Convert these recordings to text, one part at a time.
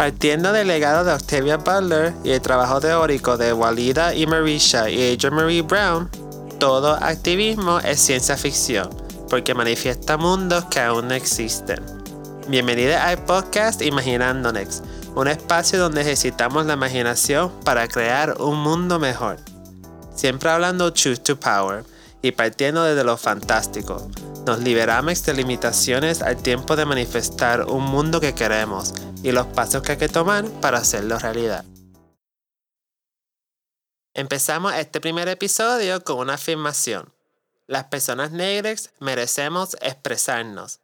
Partiendo del legado de Octavia Butler y el trabajo teórico de Walida y Marisha y Adrian Marie Brown, todo activismo es ciencia ficción, porque manifiesta mundos que aún no existen. Bienvenida al podcast Imaginándonex, un espacio donde ejercitamos la imaginación para crear un mundo mejor. Siempre hablando truth to power y partiendo desde lo fantástico. Nos liberamos de limitaciones al tiempo de manifestar un mundo que queremos y los pasos que hay que tomar para hacerlo realidad. Empezamos este primer episodio con una afirmación. Las personas negras merecemos expresarnos.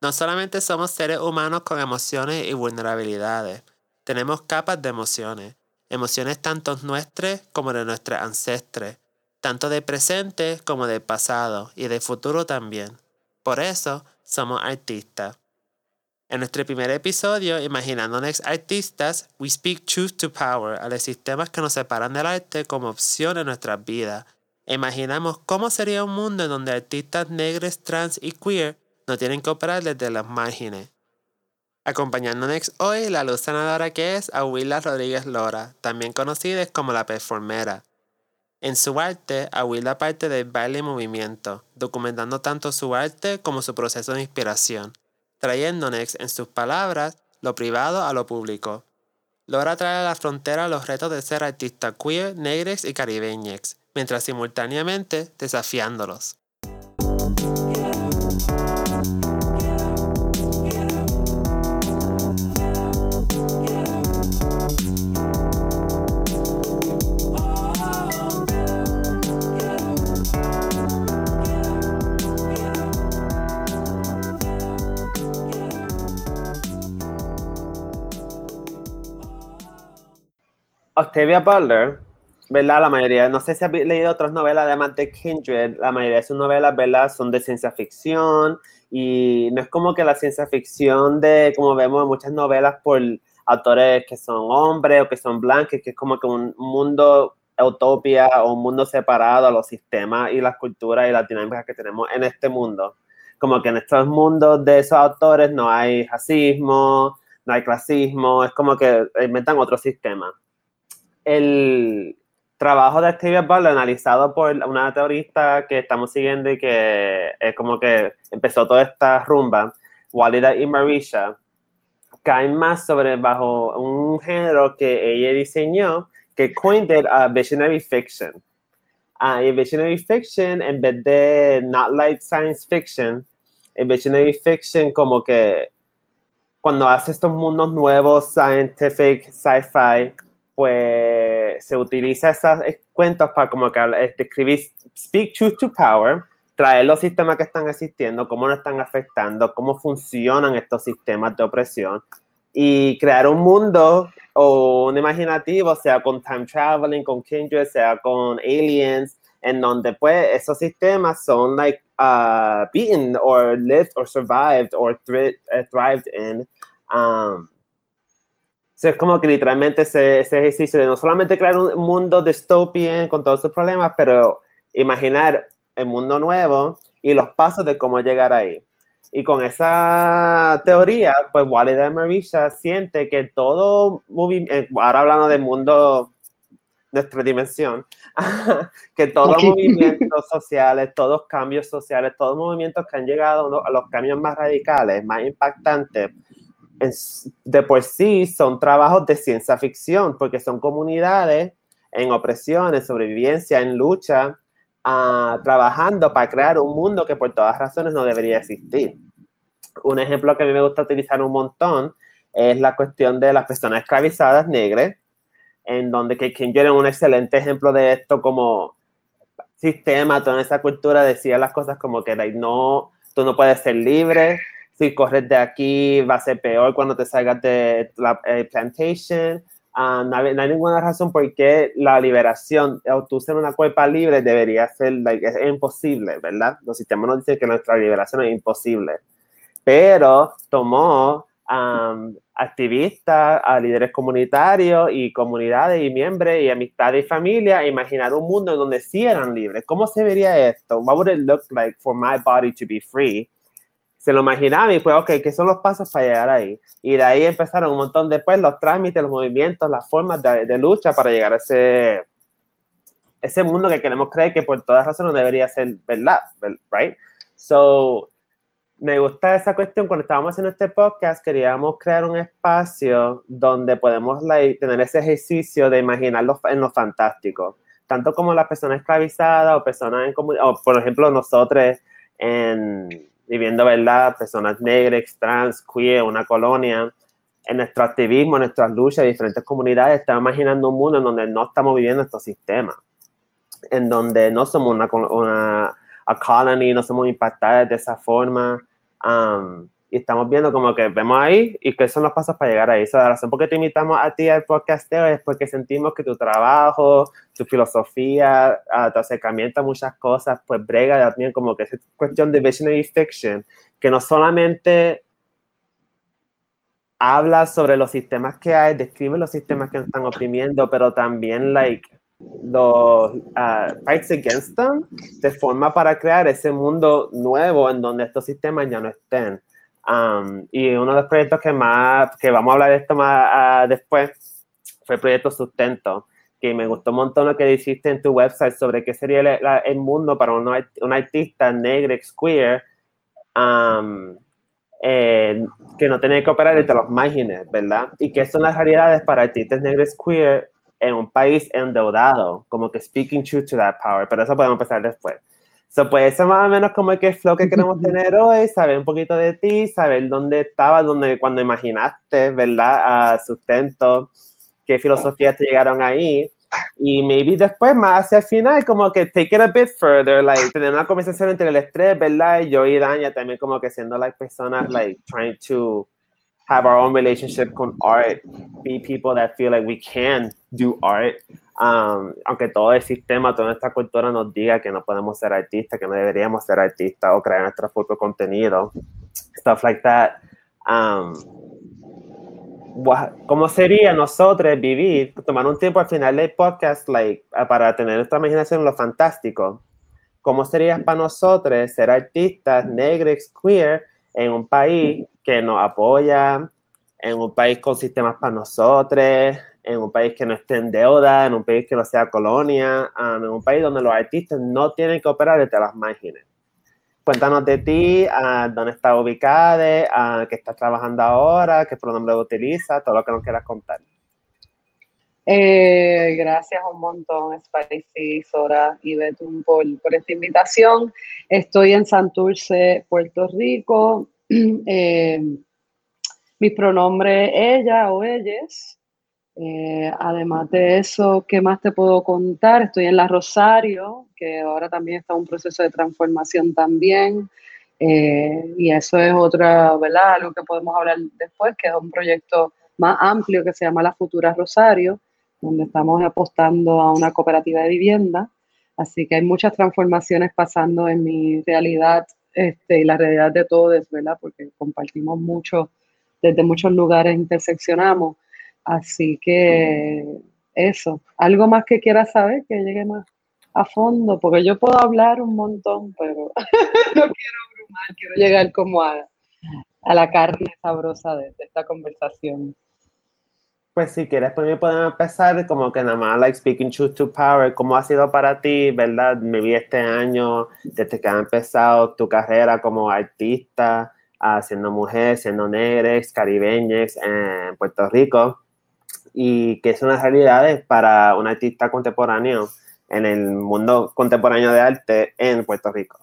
No solamente somos seres humanos con emociones y vulnerabilidades, tenemos capas de emociones, emociones tanto nuestras como de nuestros ancestres, tanto de presente como de pasado y de futuro también. Por eso somos artistas. En nuestro primer episodio, Imaginándonos Artistas, we speak truth to power a los sistemas que nos separan del arte como opción en nuestras vidas. imaginamos cómo sería un mundo en donde artistas negros, trans y queer no tienen que operar desde las márgenes. Acompañándonos hoy, la luz sanadora que es Aguila Rodríguez Lora, también conocida como la performera. En su arte, Aguila parte del baile y movimiento, documentando tanto su arte como su proceso de inspiración trayéndonos, en sus palabras, lo privado a lo público. Logra traer a la frontera los retos de ser artista queer, negres y caribeños, mientras simultáneamente desafiándolos. Octavia Butler, ¿verdad? La mayoría, no sé si has leído otras novelas además de Kindred, la mayoría de sus novelas, ¿verdad? Son de ciencia ficción y no es como que la ciencia ficción de, como vemos en muchas novelas por autores que son hombres o que son blancos, que es como que un mundo utopia o un mundo separado a los sistemas y las culturas y las dinámicas que tenemos en este mundo. Como que en estos mundos de esos autores no hay racismo, no hay clasismo, es como que inventan otro sistema el trabajo de Octavia Butler analizado por una teorista que estamos siguiendo y que es como que empezó toda esta rumba, Walida y Marisha, caen más sobre bajo un género que ella diseñó que coined a visionary fiction. Uh, y visionary fiction, en vez de not like science fiction, el visionary fiction como que cuando hace estos mundos nuevos, scientific, sci-fi, pues se utiliza esas cuentos para como que este, escribir Speak Truth to Power, traer los sistemas que están existiendo, cómo nos están afectando, cómo funcionan estos sistemas de opresión y crear un mundo o un imaginativo, sea con time traveling, con kindred, sea con aliens, en donde pues esos sistemas son like uh, beaten or lived or survived or uh, thrived in. Um, es como que literalmente ese, ese, ejercicio de no solamente crear un mundo dystopian con todos sus problemas, pero imaginar el mundo nuevo y los pasos de cómo llegar ahí. Y con esa teoría, pues Walida Marisha siente que todo movimiento, eh, ahora hablando del mundo, nuestra dimensión, que todos los movimientos sociales, todos cambios sociales, todos movimientos que han llegado a los cambios más radicales, más impactantes, de por sí son trabajos de ciencia ficción, porque son comunidades en opresión, en sobrevivencia, en lucha, uh, trabajando para crear un mundo que por todas razones no debería existir. Un ejemplo que a mí me gusta utilizar un montón es la cuestión de las personas esclavizadas negras, en donde que Kinger es un excelente ejemplo de esto como sistema, toda esa cultura decía las cosas como que no, tú no puedes ser libre, si corres de aquí va a ser peor cuando te salgas de la eh, plantation. Ah, no, hay, ninguna razón por qué la liberación o tú ser una cuerpa libre debería ser, es, imposible, ¿verdad? Los sistemas nos dicen que nuestra liberación es imposible. Pero tomó um, activistas, a líderes comunitarios y comunidades y miembros y amistades y familia a imaginar un mundo en donde sí eran libres. ¿Cómo se vería esto? What would it look like for my body to be free? Se lo imaginaba y pues, ok, ¿qué son los pasos para llegar ahí? Y de ahí empezaron un montón después los trámites, los movimientos, las formas de, de lucha para llegar a ese, ese mundo que queremos creer que por todas razones debería ser verdad, right? So, me gusta esa cuestión. Cuando estábamos haciendo este podcast, queríamos crear un espacio donde podemos tener ese ejercicio de imaginarlo en lo fantástico. Tanto como las personas esclavizadas o personas en comunidad, o por ejemplo nosotros en viviendo, ¿verdad? Personas negras, trans, queer, una colonia. En nuestro activismo, en nuestras luchas en diferentes comunidades, estamos imaginando un mundo en donde no estamos viviendo estos sistemas en donde no somos una, una a colony, no somos impactadas de esa forma. Um, y estamos viendo como que vemos ahí y qué son los pasos para llegar ahí. Esa la razón por qué te invitamos a ti al podcasteo es porque sentimos que tu trabajo, tu filosofía, uh, tu acercamiento a muchas cosas, pues brega también como que es cuestión de visionary fiction, que no solamente habla sobre los sistemas que hay, describe los sistemas que nos están oprimiendo, pero también, like, los uh, fights against them de forma para crear ese mundo nuevo en donde estos sistemas ya no estén. Um, y uno de los proyectos que más, que vamos a hablar de esto más uh, después, fue el proyecto Sustento, que me gustó un montón lo que dijiste en tu website sobre qué sería el, el mundo para un, un artista negro, queer, um, eh, que no tiene que operar entre los márgenes, ¿verdad? Y que son las realidades para artistas negros queer en un país endeudado, como que speaking truth to that power, pero eso podemos empezar después. So, pues eso más o menos como que es lo que queremos tener hoy, saber un poquito de ti, saber dónde estabas, dónde, cuando imaginaste, ¿verdad? Sustento, qué filosofías te llegaron ahí. Y maybe después, más hacia el final, como que take it a bit further, like, tener una conversación entre el estrés, ¿verdad? Y yo y Dania también como que siendo, like, personas, like, trying to have our own relationship con art, be people that feel like we can do art. Um, aunque todo el sistema, toda nuestra cultura nos diga que no podemos ser artistas, que no deberíamos ser artistas o crear nuestro propio contenido, stuff like that. Um, ¿Cómo sería nosotros vivir, tomar un tiempo al final del podcast like, para tener nuestra imaginación lo fantástico? ¿Cómo sería para nosotros ser artistas negros, queer, en un país que nos apoya, en un país con sistemas para nosotros, en un país que no esté en deuda, en un país que no sea colonia, um, en un país donde los artistas no tienen que operar desde las márgenes. Cuéntanos de ti, uh, dónde estás ubicada, uh, qué estás trabajando ahora, qué pronombre utiliza, todo lo que nos quieras contar. Eh, gracias un montón, Spicy, Sora y Betún por, esta invitación. Estoy en Santurce, Puerto Rico. Eh, mis pronombres ella o ellas. Eh, además de eso, ¿qué más te puedo contar? Estoy en la Rosario, que ahora también está en un proceso de transformación también. Eh, y eso es otra, ¿verdad? Algo que podemos hablar después, que es un proyecto más amplio que se llama La Futura Rosario, donde estamos apostando a una cooperativa de vivienda. Así que hay muchas transformaciones pasando en mi realidad este, y la realidad de todos, ¿verdad? Porque compartimos mucho, desde muchos lugares interseccionamos. Así que eso, algo más que quieras saber, que llegue más a fondo, porque yo puedo hablar un montón, pero no quiero abrumar, quiero llegar como a, a la carne sabrosa de, de esta conversación. Pues si quieres, pues podemos empezar como que nada más, like speaking truth to power, ¿cómo ha sido para ti, verdad? Me vi este año, desde que ha empezado tu carrera como artista, uh, siendo mujer, siendo negra, caribeña en Puerto Rico, y que es una realidad para un artista contemporáneo en el mundo contemporáneo de arte en Puerto Rico.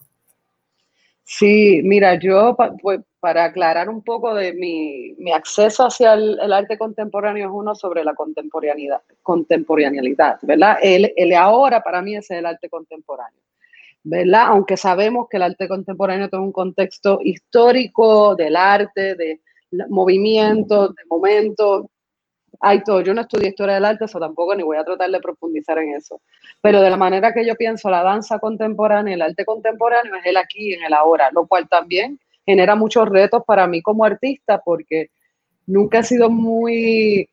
Sí, mira, yo pues, para aclarar un poco de mi, mi acceso hacia el, arte contemporáneo es uno sobre la contemporaneidad, contemporaneidad ¿verdad? El, el, ahora para mí es el arte contemporáneo, ¿verdad? Aunque sabemos que el arte contemporáneo tiene un contexto histórico del arte, de movimientos, de momentos, hay todo. Yo no estudié historia del arte, eso tampoco, ni voy a tratar de profundizar en eso. Pero de la manera que yo pienso la danza contemporánea, el arte contemporáneo es el aquí, en el ahora, lo cual también genera muchos retos para mí como artista porque nunca he sido muy,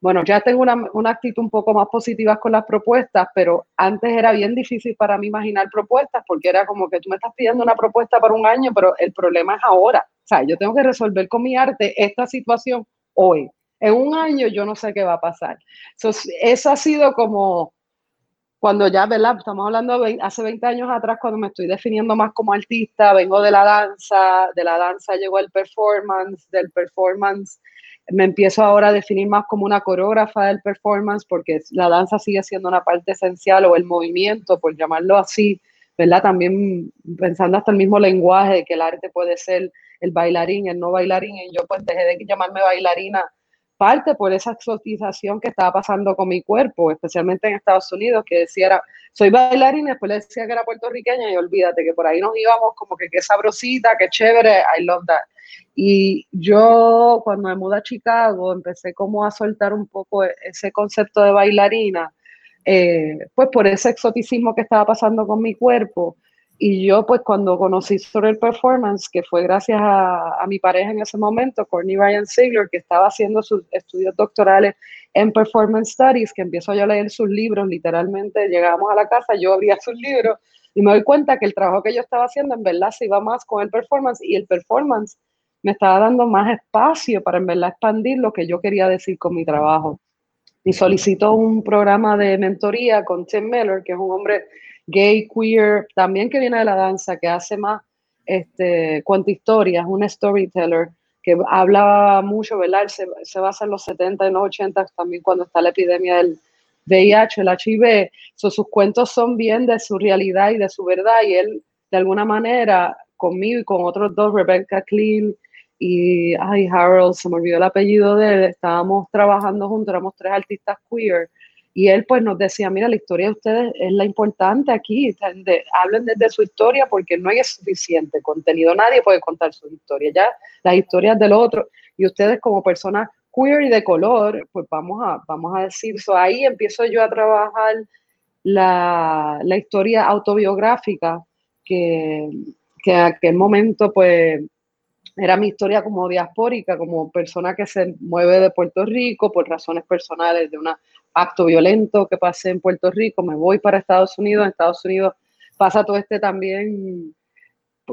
bueno, ya tengo una, una, actitud un poco más positiva con las propuestas, pero antes era bien difícil para mí imaginar propuestas porque era como que tú me estás pidiendo una propuesta para un año, pero el problema es ahora. O sea, yo tengo que resolver con mi arte esta situación hoy. En un año yo no sé qué va a pasar. eso ha sido como cuando ya, ¿verdad? Estamos hablando de hace 20 años atrás, cuando me estoy definiendo más como artista, vengo de la danza, de la danza llegó el performance, del performance me empiezo ahora a definir más como una coreógrafa del performance, porque la danza sigue siendo una parte esencial, o el movimiento, por llamarlo así, ¿verdad? También pensando hasta el mismo lenguaje que el arte puede ser el bailarín, el no bailarín, y yo pues dejé de llamarme bailarina parte por esa exotización que estaba pasando con mi cuerpo, especialmente en Estados Unidos, que decía, era, soy bailarina, después le decía que era puertorriqueña y olvídate que por ahí nos íbamos como que qué sabrosita, qué chévere, I love that. Y yo cuando me mudé a Chicago empecé como a soltar un poco ese concepto de bailarina, eh, pues por ese exoticismo que estaba pasando con mi cuerpo y yo, pues, cuando conocí sobre el performance, que fue gracias a, mi pareja en ese momento, Courtney Ryan Ziegler, que estaba haciendo sus estudios doctorales en Performance Studies, que empiezo yo a leer sus libros, literalmente llegábamos a la casa, yo abría sus libros y me doy cuenta que el trabajo que yo estaba haciendo en verdad se iba más con el performance y el performance me estaba dando más espacio para en verdad expandir lo que yo quería decir con mi trabajo. Y solicito un programa de mentoría con Tim Miller, que es un hombre gay, queer, también que viene de la danza, que hace más, este, cuenta historias, un storyteller que habla mucho, ¿verdad? Se, se basa en los 70 y los 80 también cuando está la epidemia del VIH, el HIV. sus cuentos son bien de su realidad y de su verdad y él, de alguna manera, conmigo y con otros dos, Rebecca Clean y ay, Harold, se me olvidó el apellido de él, estábamos trabajando juntos, éramos tres artistas queer y él pues nos decía, mira, la historia de ustedes es la importante aquí, hablen desde su historia porque no hay suficiente contenido, nadie puede contar su historia, ya las historias del otro, y ustedes como personas queer y de color, pues vamos a, vamos a decir, eso ahí empiezo yo a trabajar la, la historia autobiográfica que, que en aquel momento pues era mi historia como diaspórica, como persona que se mueve de Puerto Rico por razones personales de un acto violento que pasé en Puerto Rico, me voy para Estados Unidos, en Estados Unidos pasa todo este también,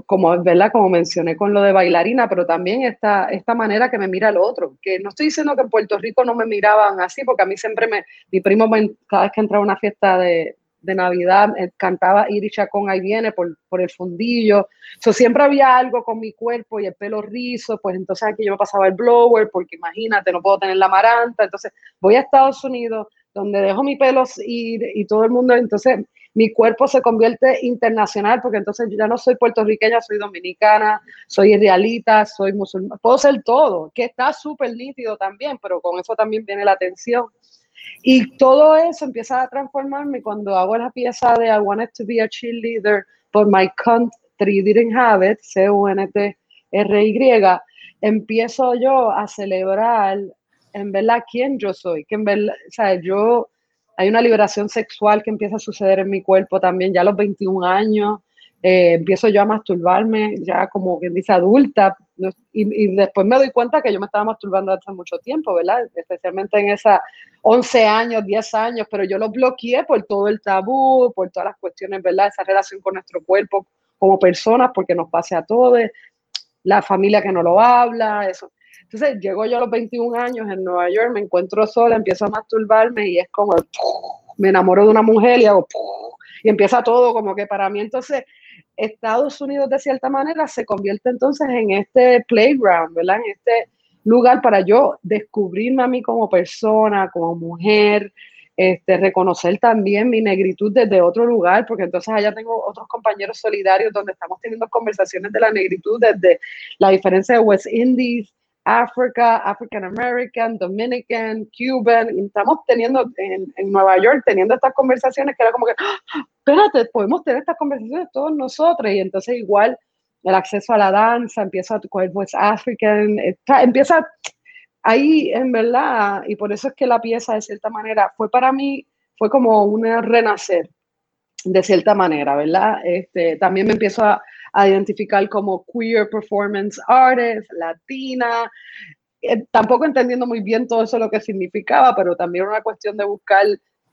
como, ¿verdad? como mencioné con lo de bailarina, pero también esta, esta manera que me mira el otro, que no estoy diciendo que en Puerto Rico no me miraban así, porque a mí siempre me, mi primo cada vez que entraba a una fiesta de, de Navidad, eh, cantaba Iris Chacón, ahí viene, por, por el fundillo. So, siempre había algo con mi cuerpo y el pelo rizo, pues entonces aquí yo me pasaba el blower, porque imagínate, no puedo tener la maranta. Entonces voy a Estados Unidos, donde dejo mi pelo ir y todo el mundo, entonces mi cuerpo se convierte internacional, porque entonces yo ya no soy puertorriqueña, soy dominicana, soy israelita, soy musulmana, puedo ser todo, que está súper nítido también, pero con eso también viene la atención. Y todo eso empieza a transformarme cuando hago la pieza de I wanted to be a cheerleader, but my country didn't have it, C-U-N-T-R-Y, empiezo yo a celebrar en verdad quién yo soy, que en verdad, o sea, yo, hay una liberación sexual que empieza a suceder en mi cuerpo también ya a los 21 años, eh, empiezo yo a masturbarme ya como quien dice adulta y, después me doy cuenta que yo me estaba masturbando hace mucho tiempo, ¿verdad? Especialmente en esas 11 años, 10 años, pero yo lo bloqueé por todo el tabú, por todas las cuestiones, ¿verdad? Esa relación con nuestro cuerpo como personas, porque nos pase a todos, la familia que no lo habla, eso. Entonces llego yo a los 21 años en Nueva York, me encuentro sola, empiezo a masturbarme y es como, me enamoro de una mujer y hago, y empieza todo como que para mí entonces Estados Unidos de cierta manera se convierte entonces en este playground, ¿verdad? En este lugar para yo descubrirme a mí como persona, como mujer, este, reconocer también mi negritud desde otro lugar, porque entonces allá tengo otros compañeros solidarios donde estamos teniendo conversaciones de la negritud desde la diferencia de West Indies, África, African American, Dominican, Cuban, y estamos teniendo en, en, Nueva York, teniendo estas conversaciones que era como que, ¡Ah! espérate, podemos tener estas conversaciones todos nosotros, y entonces igual el acceso a la danza, empieza con el West African, empieza ahí en verdad, y por eso es que la pieza de cierta manera fue para mí, fue como un renacer, de cierta manera, ¿verdad? Este, también me empiezo a, a identificar como queer performance artist, latina, eh, tampoco entendiendo muy bien todo eso lo que significaba, pero también una cuestión de buscar,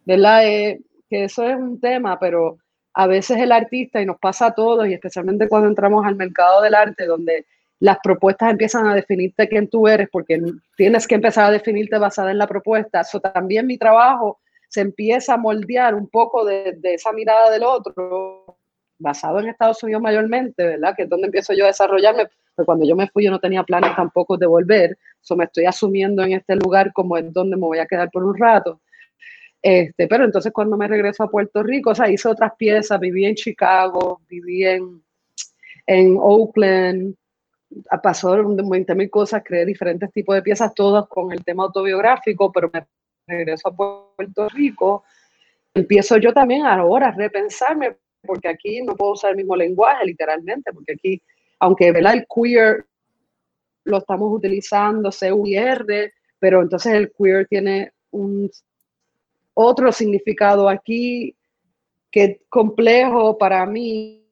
¿verdad? Eh, que eso es un tema, pero a veces el artista, y nos pasa a todos, y especialmente cuando entramos al mercado del arte, donde las propuestas empiezan a definirte quién tú eres, porque tienes que empezar a definirte basada en la propuesta. Eso también mi trabajo se empieza a moldear un poco de, de, esa mirada del otro, basado en Estados Unidos mayormente, ¿verdad? Que es donde empiezo yo a desarrollarme. Pero cuando yo me fui, yo no tenía planes tampoco de volver. Eso me estoy asumiendo en este lugar como es donde me voy a quedar por un rato. Este, pero entonces cuando me regreso a Puerto Rico, o sea, hice otras piezas, viví en Chicago, viví en, en Oakland, pasó 20 mil cosas, creé diferentes tipos de piezas, todas con el tema autobiográfico, pero me regreso a Puerto Rico, empiezo yo también ahora a repensarme, porque aquí no puedo usar el mismo lenguaje, literalmente, porque aquí, aunque ¿verdad? el queer lo estamos utilizando, C-U-I-R, pero entonces el queer tiene un otro significado aquí que es complejo para mí,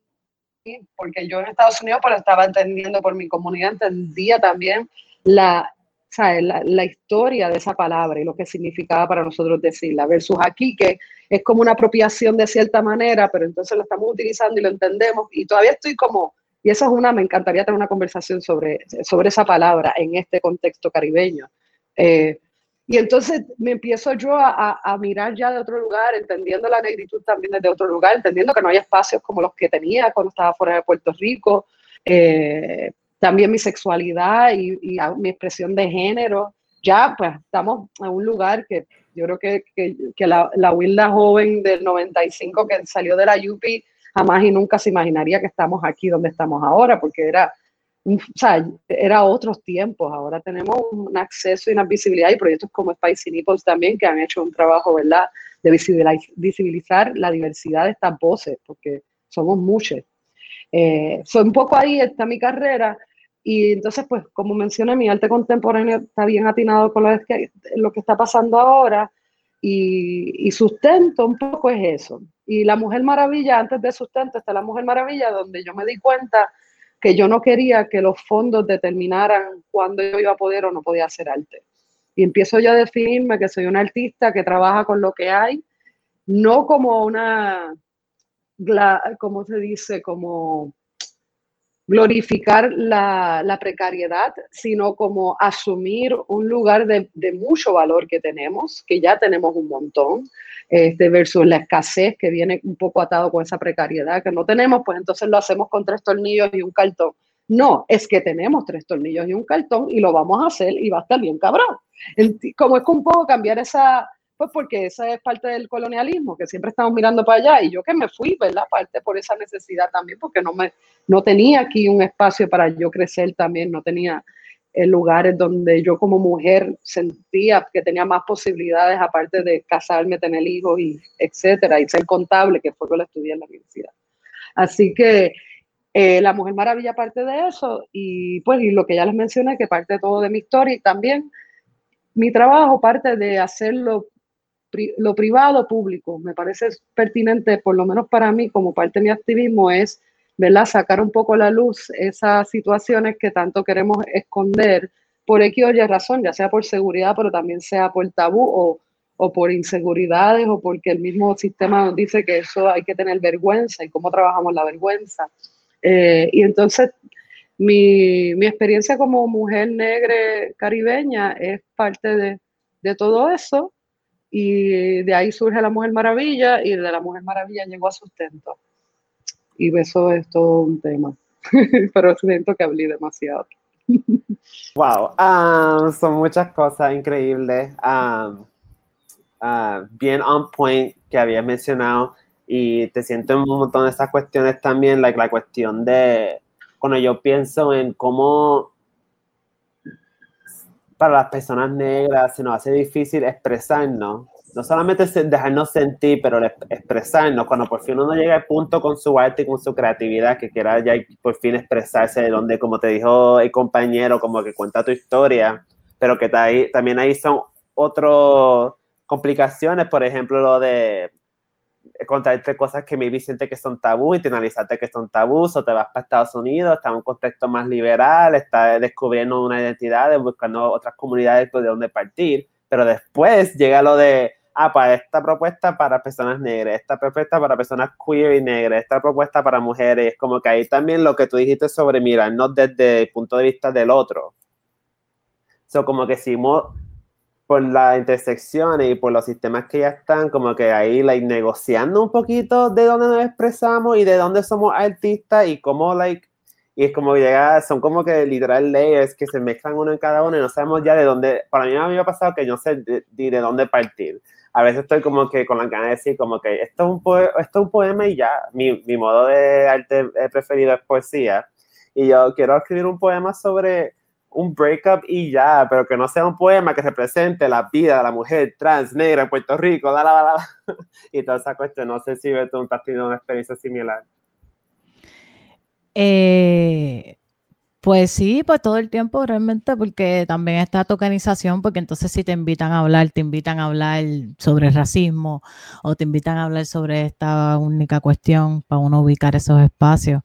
porque yo en Estados Unidos pues estaba entendiendo por mi comunidad, entendía también la, la, la, historia de esa palabra y lo que significaba para nosotros decirla, versus aquí que es como una apropiación de cierta manera, pero entonces lo estamos utilizando y lo entendemos y todavía estoy como, y eso es una, me encantaría tener una conversación sobre, sobre esa palabra en este contexto caribeño. Eh, y entonces me empiezo yo a, a, mirar ya de otro lugar, entendiendo la negritud también desde otro lugar, entendiendo que no hay espacios como los que tenía cuando estaba fuera de Puerto Rico, eh, también mi sexualidad y, y mi expresión de género. Ya, pues estamos en un lugar que yo creo que, que, que la, la Wilda joven del 95 que salió de la UPI jamás y nunca se imaginaría que estamos aquí donde estamos ahora, porque era o sea, era otros tiempos, ahora tenemos un acceso y una visibilidad y proyectos como Spicy Nipples también que han hecho un trabajo, ¿verdad?, de visibilizar la diversidad de estas voces, porque somos muchos. Eh, un poco ahí está mi carrera y entonces, pues, como mencioné, mi arte contemporáneo está bien atinado con lo que, lo que está pasando ahora y, sustento un poco es eso. Y la Mujer Maravilla, antes de sustento está la Mujer Maravilla, donde yo me di cuenta que yo no quería que los fondos determinaran cuándo yo iba a poder o no podía hacer arte. Y empiezo yo a definirme que soy una artista que trabaja con lo que hay, no como una, ¿cómo se dice? Como glorificar la, precariedad, sino como asumir un lugar de, de, mucho valor que tenemos, que ya tenemos un montón, este, versus la escasez que viene un poco atado con esa precariedad que no tenemos, pues entonces lo hacemos con tres tornillos y un cartón. No, es que tenemos tres tornillos y un cartón y lo vamos a hacer y va a estar bien cabrón. Como es que un poco cambiar esa, pues porque esa es parte del colonialismo, que siempre estamos mirando para allá y yo que me fui, ¿verdad? Parte por esa necesidad también, porque no, me, no tenía aquí un espacio para yo crecer también, no tenía en lugares donde yo como mujer sentía que tenía más posibilidades aparte de casarme, tener hijos y etcétera, y ser contable, que fue lo que estudié en la universidad. Así que eh, La Mujer Maravilla parte de eso y pues y lo que ya les mencioné, que parte todo de mi historia y también mi trabajo parte de hacerlo lo privado público. Me parece pertinente, por lo menos para mí, como parte de mi activismo, es ¿verdad? Sacar un poco la luz esas situaciones que tanto queremos esconder por X o Y razón, ya sea por seguridad, pero también sea por tabú o, o por inseguridades o porque el mismo sistema nos dice que eso hay que tener vergüenza y cómo trabajamos la vergüenza. Eh, y entonces mi, mi, experiencia como mujer negra caribeña es parte de, de, todo eso y de ahí surge la Mujer Maravilla y de la Mujer Maravilla llegó a sustento y eso es todo un tema. Pero siento que hablé demasiado. Wow, um, son muchas cosas increíbles, um, uh, bien on point que había mencionado y te siento en un montón de esas cuestiones también, like, la cuestión de cuando yo pienso en cómo para las personas negras se nos hace difícil expresarnos no solamente dejarnos sentir, pero expresarnos, cuando por fin uno llega al punto con su arte y con su creatividad, que quiera ya por fin expresarse de donde, como te dijo el compañero, como que cuenta tu historia, pero que ahí, también ahí son otras complicaciones, por ejemplo, lo de contarte cosas que me siente que son tabú, internalizarte que son tabús, o te vas para Estados Unidos, está en un contexto más liberal, está descubriendo una identidad, buscando otras comunidades de donde partir, pero después llega lo de ah, pues esta propuesta para personas negras, esta propuesta para personas queer y negras, esta propuesta para mujeres, como que ahí también lo que tú dijiste sobre mirarnos desde el punto de vista del otro. So, como que si por las intersecciones y por los sistemas que ya están, como que ahí like, negociando un poquito de dónde nos expresamos y de dónde somos artistas y cómo like y es como llega, son como que literal layers que se mezclan uno en cada uno y no sabemos ya de dónde, para mí me ha pasado que no sé de, de, dónde partir. A veces estoy como que con la ganas de decir como que esto es un, poema, esto es un poema y ya, mi, mi modo de arte preferido es poesía. Y yo quiero escribir un poema sobre un breakup y ya, pero que no sea un poema que represente la vida de la mujer trans, negra en Puerto Rico, la, la, la, y toda esa cuestión. No sé si tú has tenido una experiencia similar. Eh, pues sí, pues todo el tiempo realmente, porque también está tokenización, porque entonces si te invitan a hablar, te invitan a hablar sobre racismo o te invitan a hablar sobre esta única cuestión para uno ubicar esos espacios.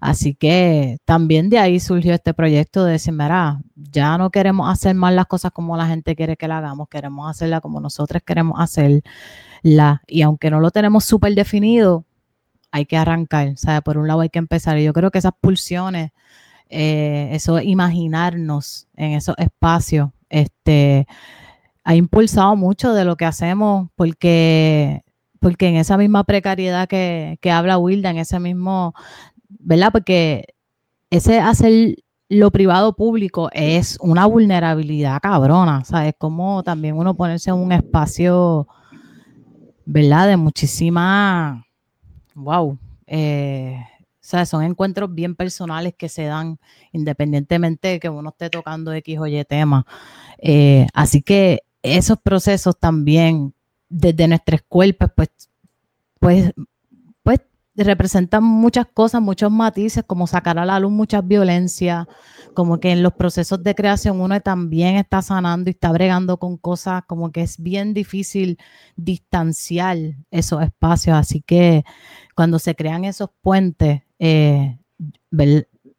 Así que también de ahí surgió este proyecto de decir, mira, ya no queremos hacer más las cosas como la gente quiere que la hagamos, queremos hacerla como nosotros queremos hacerla. Y aunque no lo tenemos súper definido, hay que arrancar, sea, por un lado hay que empezar. Y yo creo que esas pulsiones, eh, eso imaginarnos en esos espacios, este, ha impulsado mucho de lo que hacemos porque, porque en esa misma precariedad que, que habla Wilda, en ese mismo, ¿verdad? Porque ese hacer lo privado público es una vulnerabilidad cabrona, ¿sabes? Como también uno ponerse en un espacio, ¿verdad? De muchísima wow. Eh, o sea, son encuentros bien personales que se dan independientemente de que uno esté tocando X o Y tema. Eh, así que esos procesos también desde nuestros cuerpos, pues, pues, pues representan muchas cosas, muchos matices, como sacar a la luz muchas violencias, como que en los procesos de creación uno también está sanando y está bregando con cosas, como que es bien difícil distanciar esos espacios. Así que cuando se crean esos puentes, eh,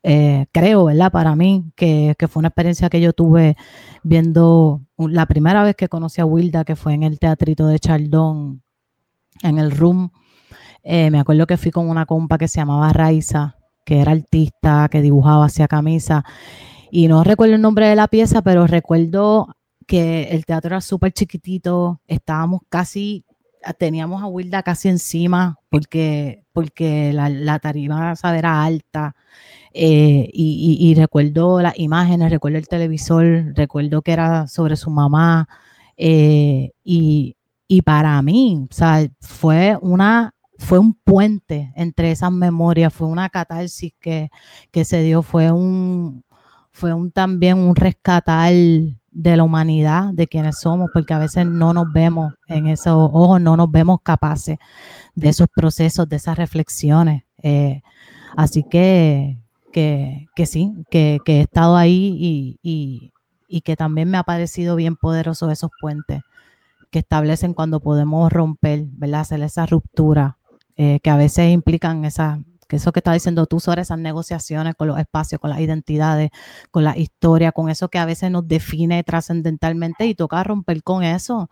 eh, creo, ¿verdad? Para mí, que, fue una experiencia que yo tuve viendo la primera vez que conocí a Wilda, que fue en el teatrito de Chaldón, en el Room. Eh, me acuerdo que fui con una compa que se llamaba Raiza, que era artista, que dibujaba, hacía camisa. Y no recuerdo el nombre de la pieza, pero recuerdo que el teatro era súper chiquitito, estábamos casi, teníamos a Wilda casi encima, porque, porque la, la tarima era alta. Eh, y, recuerdo las imágenes, recuerdo el televisor, recuerdo que era sobre su mamá. Eh, y, y para mí, fue una fue un puente entre esas memorias, fue una catarsis que, se dio, fue un, fue un también un rescatar de la humanidad, de quienes somos, porque a veces no nos vemos en esos ojos, no nos vemos capaces de esos procesos, de esas reflexiones. Eh, así que, que, sí, que, he estado ahí y, y que también me ha parecido bien poderoso esos puentes que establecen cuando podemos romper, ¿verdad? Hacer esa ruptura eh, que a veces implican esa, que eso que está diciendo tú sobre esas negociaciones con los espacios, con las identidades, con la historia, con eso que a veces nos define trascendentalmente y toca romper con eso.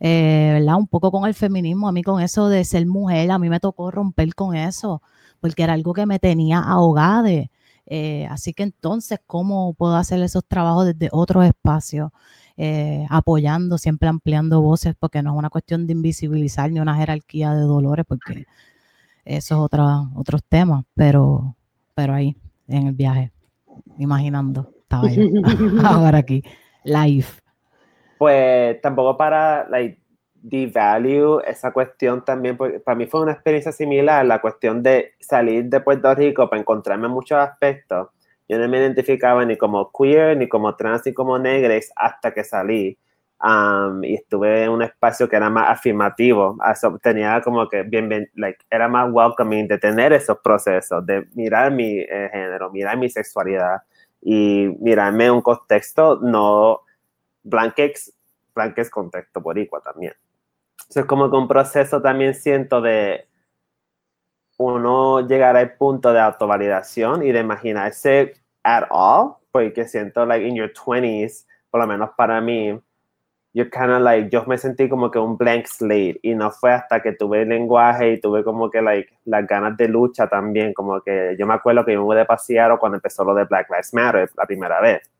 Eh, ¿verdad? Un poco con el feminismo, a mí con eso de ser mujer, a mí me tocó romper con eso, porque era algo que me tenía ahogada. Eh, así que entonces, ¿cómo puedo hacer esos trabajos desde otros espacios? Eh, apoyando, siempre ampliando voces, porque no es una cuestión de invisibilizar ni una jerarquía de dolores, porque eso es otra, otros temas, pero, pero ahí, en el viaje, imaginando, estaba yo, ahora aquí, live. Pues tampoco para like, devalue esa cuestión también, porque para mí fue una experiencia similar, la cuestión de salir de Puerto Rico para encontrarme en muchos aspectos yo no me identificaba ni como queer, ni como trans, ni como negres hasta que salí. Um, y estuve en un espacio que era más afirmativo, tenía como que bien, like, era más welcoming de tener esos procesos, de mirar mi eh, género, mirar mi sexualidad y mirarme en un contexto no blanquex, blanquex contexto boricua también. es como que un proceso también siento de uno llegar al punto de autovalidación y de imaginarse at all, porque siento like in your 20s, por lo menos para mí, yo kind of like, yo me sentí como que un blank slate y no fue hasta que tuve el lenguaje y tuve como que like las ganas de lucha también, como que yo me acuerdo que yo me mudé para Seattle cuando empezó lo de Black Lives Matter la primera vez.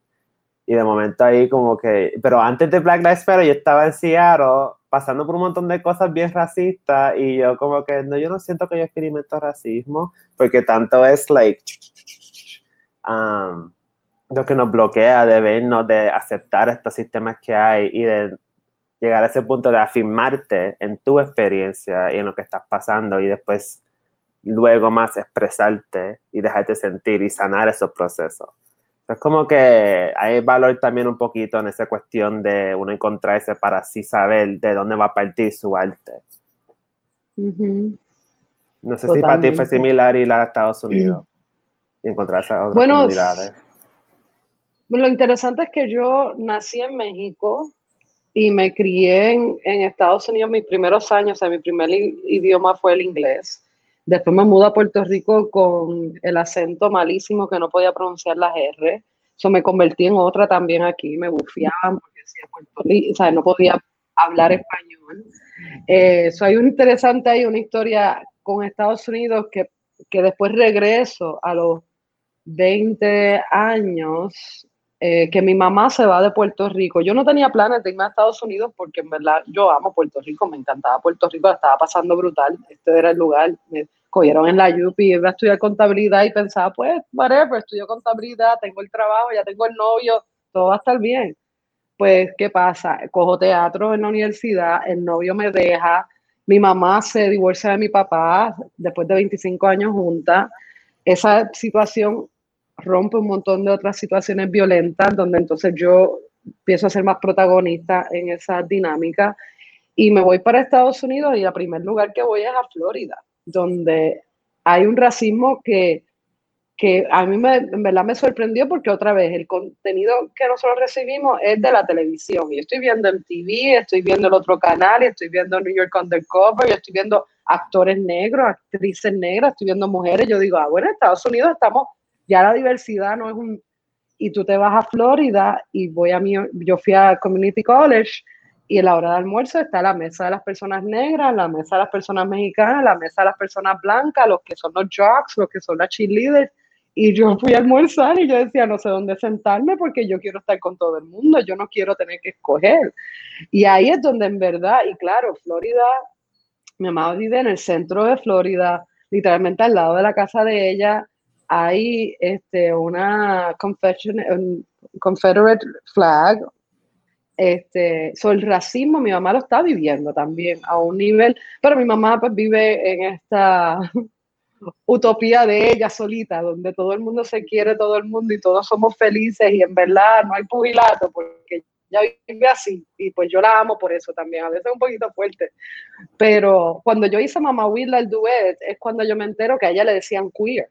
Y de momento ahí como que, pero antes de Black Lives Matter yo estaba en Seattle pasando por un montón de cosas bien racistas y yo como que, no, yo no siento que yo experimento racismo porque tanto es like, um, lo que nos bloquea de vernos, de aceptar estos sistemas que hay y de llegar a ese punto de afirmarte en tu experiencia y en lo que estás pasando y después luego más expresarte y dejarte sentir y sanar esos procesos. Es como que hay valor también un poquito en esa cuestión de uno encontrarse para así saber de dónde va a partir su arte. No sé si para ti fue similar ir a Estados Unidos y encontrar esas otras bueno, comunidades. Lo interesante es que yo nací en México y me crié en, Estados Unidos mis primeros años, o sea, mi primer idioma fue el inglés. Después me mudé a Puerto Rico con el acento malísimo que no podía pronunciar las R. Eso me convertí en otra también aquí, me bufiaban porque decía Puerto Rico, o sea, no podía hablar español. Eso eh, hay un interesante, hay una historia con Estados Unidos que, que después regreso a los 20 años eh, que mi mamá se va de Puerto Rico. Yo no tenía planes de irme a Estados Unidos porque en verdad yo amo Puerto Rico, me encantaba Puerto Rico, estaba pasando brutal, este era el lugar, me cogieron en la UPI, iba a estudiar contabilidad y pensaba, pues, whatever, estudio contabilidad, tengo el trabajo, ya tengo el novio, todo va a estar bien. Pues, ¿qué pasa? Cojo teatro en la universidad, el novio me deja, mi mamá se divorcia de mi papá después de 25 años juntas. Esa situación rompe un montón de otras situaciones violentas, donde entonces yo empiezo a ser más protagonista en esa dinámica. Y me voy para Estados Unidos y el primer lugar que voy es a Florida, donde hay un racismo que, que a mí me, en verdad me sorprendió porque otra vez el contenido que nosotros recibimos es de la televisión. Y estoy viendo en TV, estoy viendo el otro canal, estoy viendo New York Undercover, y estoy viendo actores negros, actrices negras, estoy viendo mujeres, yo digo, ah, bueno, en Estados Unidos estamos ya la diversidad no es un... Y tú te vas a Florida y voy a mi, yo fui a Community College y en la hora de almuerzo está la mesa de las personas negras, la mesa de las personas mexicanas, la mesa de las personas blancas, los que son los jocks, los que son las cheerleaders. Y yo fui a almorzar y yo decía, no sé dónde sentarme porque yo quiero estar con todo el mundo, yo no quiero tener que escoger. Y ahí es donde en verdad, y claro, Florida, mi mamá vive en el centro de Florida, literalmente al lado de la casa de ella, hay este, una Confederate flag. Este, sobre el racismo, mi mamá lo está viviendo también a un nivel, pero mi mamá pues vive en esta utopía de ella solita, donde todo el mundo se quiere, todo el mundo y todos somos felices y en verdad no hay pugilato porque ella vive así y pues yo la amo por eso también, a veces un poquito fuerte, pero cuando yo hice Mamá Willa el duet es cuando yo me entero que a ella le decían queer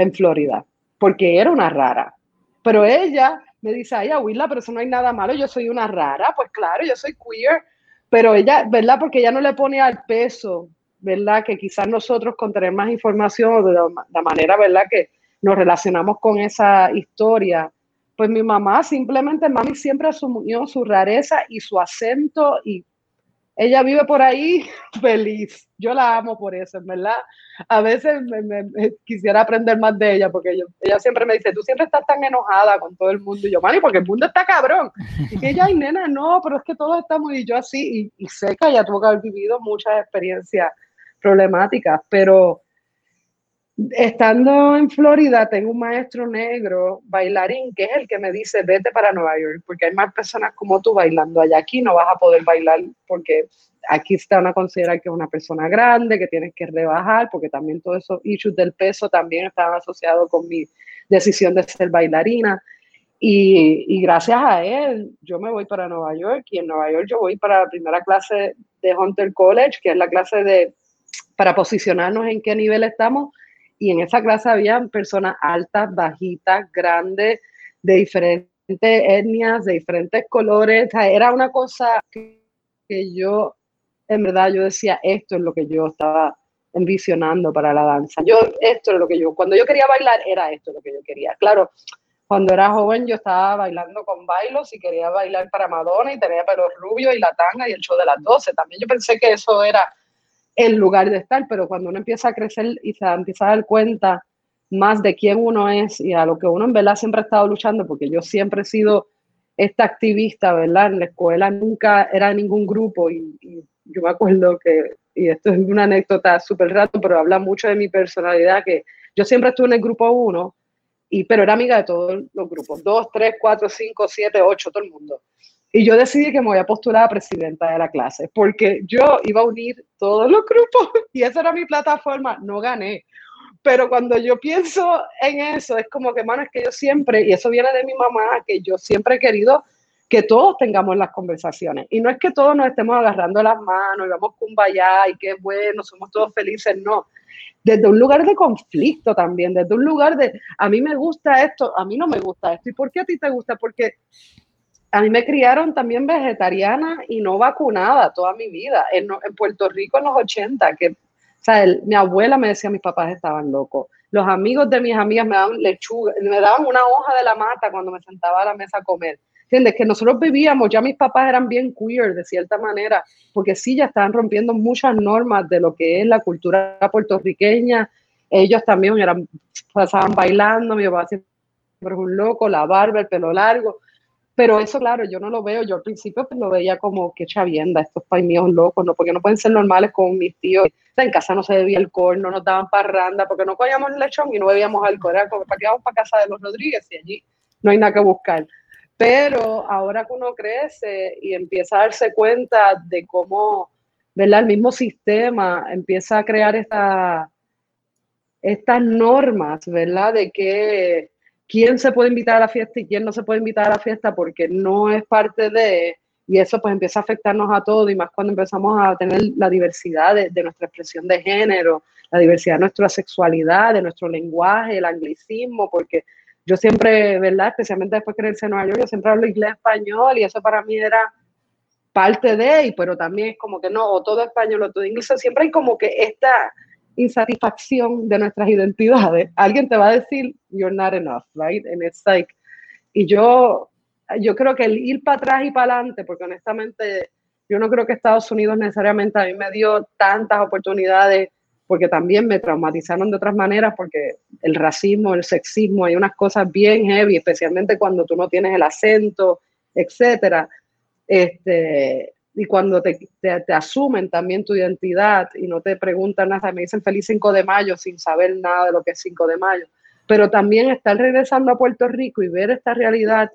en Florida, porque era una rara. Pero ella me dice, ay, Willa, pero eso no hay nada malo, yo soy una rara, pues claro, yo soy queer, pero ella, ¿verdad? Porque ella no le pone al peso, ¿verdad? Que quizás nosotros con tener más información de la manera, ¿verdad? Que nos relacionamos con esa historia, pues mi mamá simplemente, mami siempre asumió su rareza y su acento y ella vive por ahí feliz. Yo la amo por eso, ¿verdad? A veces me, quisiera aprender más de ella porque ella siempre me dice, tú siempre estás tan enojada con todo el mundo. Y yo, mami, porque el mundo está cabrón. Y ella, ay, nena, no, pero es que todos estamos y yo así. Y, y sé que ella tuvo que haber vivido muchas experiencias problemáticas, pero estando en Florida, tengo un maestro negro, bailarín, que es el que me dice, vete para Nueva York, porque hay más personas como tú bailando allá. Aquí no vas a poder bailar porque aquí está una considera que es una persona grande, que tienes que rebajar, porque también todos esos issues del peso también estaban asociados con mi decisión de ser bailarina. Y, y, gracias a él, yo me voy para Nueva York y en Nueva York yo voy para la primera clase de Hunter College, que es la clase de para posicionarnos en qué nivel estamos y en esa clase había personas altas, bajitas, grandes, de diferentes etnias, de diferentes colores. era una cosa que, yo, en verdad, yo decía, esto es lo que yo estaba envisionando para la danza. Yo, esto es lo que yo, cuando yo quería bailar, era esto lo que yo quería. Claro, Cuando era joven yo estaba bailando con bailos y quería bailar para Madonna y tenía pelo rubio y la tanga y el show de las 12. También yo pensé que eso era el lugar de estar, pero cuando uno empieza a crecer y se empieza a dar cuenta más de quién uno es y a lo que uno en verdad siempre ha estado luchando, porque yo siempre he sido esta activista, ¿verdad? En la escuela nunca era ningún grupo y, yo me acuerdo que, y esto es una anécdota súper rato, pero habla mucho de mi personalidad, que yo siempre estuve en el grupo uno, y, pero era amiga de todos los grupos, dos, tres, cuatro, cinco, siete, ocho, todo el mundo. Y yo decidí que me voy a postular a presidenta de la clase, porque yo iba a unir todos los grupos y esa era mi plataforma. No gané. Pero cuando yo pienso en eso, es como que, mano, es que yo siempre, y eso viene de mi mamá, que yo siempre he querido que todos tengamos las conversaciones. Y no es que todos nos estemos agarrando las manos y vamos kumbaya y qué bueno, somos todos felices, no. Desde un lugar de conflicto también, desde un lugar de, a mí me gusta esto, a mí no me gusta esto. ¿Y por qué a ti te gusta? Porque a mí me criaron también vegetariana y no vacunada toda mi vida. En, en Puerto Rico en los 80, que, o sea, mi abuela me decía mis papás estaban locos. Los amigos de mis amigas me daban lechuga, me daban una hoja de la mata cuando me sentaba a la mesa a comer. ¿Entiendes? Que nosotros vivíamos, ya mis papás eran bien queer de cierta manera, porque sí, ya estaban rompiendo muchas normas de lo que es la cultura puertorriqueña. Ellos también eran, pasaban bailando, mi papá siempre es un loco, la barba, el pelo largo. Pero eso, claro, yo no lo veo. Yo al principio pues, lo veía como que chavienda, estos pais míos locos, ¿no? Porque no pueden ser normales con mis tíos. en casa no se bebía alcohol, no nos daban parranda, porque no comíamos lechón y no bebíamos alcohol. Era como para que vamos para casa de los Rodríguez y allí no hay nada que buscar. Pero ahora que uno crece y empieza a darse cuenta de cómo, ¿verdad? El mismo sistema empieza a crear esta, estas normas, ¿verdad? De que quién se puede invitar a la fiesta y quién no se puede invitar a la fiesta porque no es parte de, y eso pues empieza a afectarnos a todos y más cuando empezamos a tener la diversidad de, nuestra expresión de género, la diversidad de nuestra sexualidad, de nuestro lenguaje, el anglicismo, porque yo siempre, ¿verdad? Especialmente después que crecí en Nueva York, yo siempre hablo inglés español y eso para mí era parte de, pero también es como que no, o todo español o todo inglés, siempre hay como que esta insatisfacción de nuestras identidades. Alguien te va a decir, you're not enough, right? And it's like, y yo, yo creo que el ir para atrás y para adelante, porque honestamente yo no creo que Estados Unidos necesariamente a mí me dio tantas oportunidades porque también me traumatizaron de otras maneras, porque el racismo, el sexismo, hay unas cosas bien heavy, especialmente cuando tú no tienes el acento, etcétera. Este, y cuando te, te, asumen también tu identidad y no te preguntan nada, me dicen feliz 5 de mayo sin saber nada de lo que es 5 de mayo. Pero también estar regresando a Puerto Rico y ver esta realidad,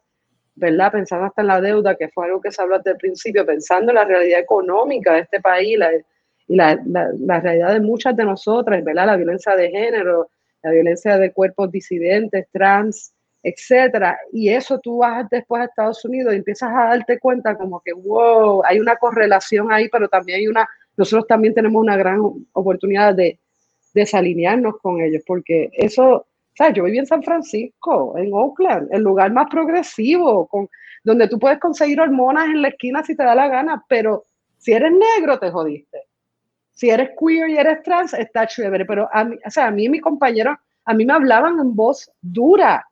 ¿verdad? Pensando hasta en la deuda, que fue algo que se habló desde el principio, pensando en la realidad económica de este país, y la, la, la, realidad de muchas de nosotras, ¿verdad? La violencia de género, la violencia de cuerpos disidentes, trans, etcétera. Y eso tú vas después a Estados Unidos y empiezas a darte cuenta como que, wow, hay una correlación ahí, pero también hay una, nosotros también tenemos una gran oportunidad de desalinearnos con ellos, porque eso, ¿sabes? Yo viví en San Francisco, en Oakland, el lugar más progresivo, con, donde tú puedes conseguir hormonas en la esquina si te da la gana, pero si eres negro te jodiste si eres queer y eres trans, está chévere, pero a mí, o sea, a mí y mi compañero, a mí me hablaban en voz dura,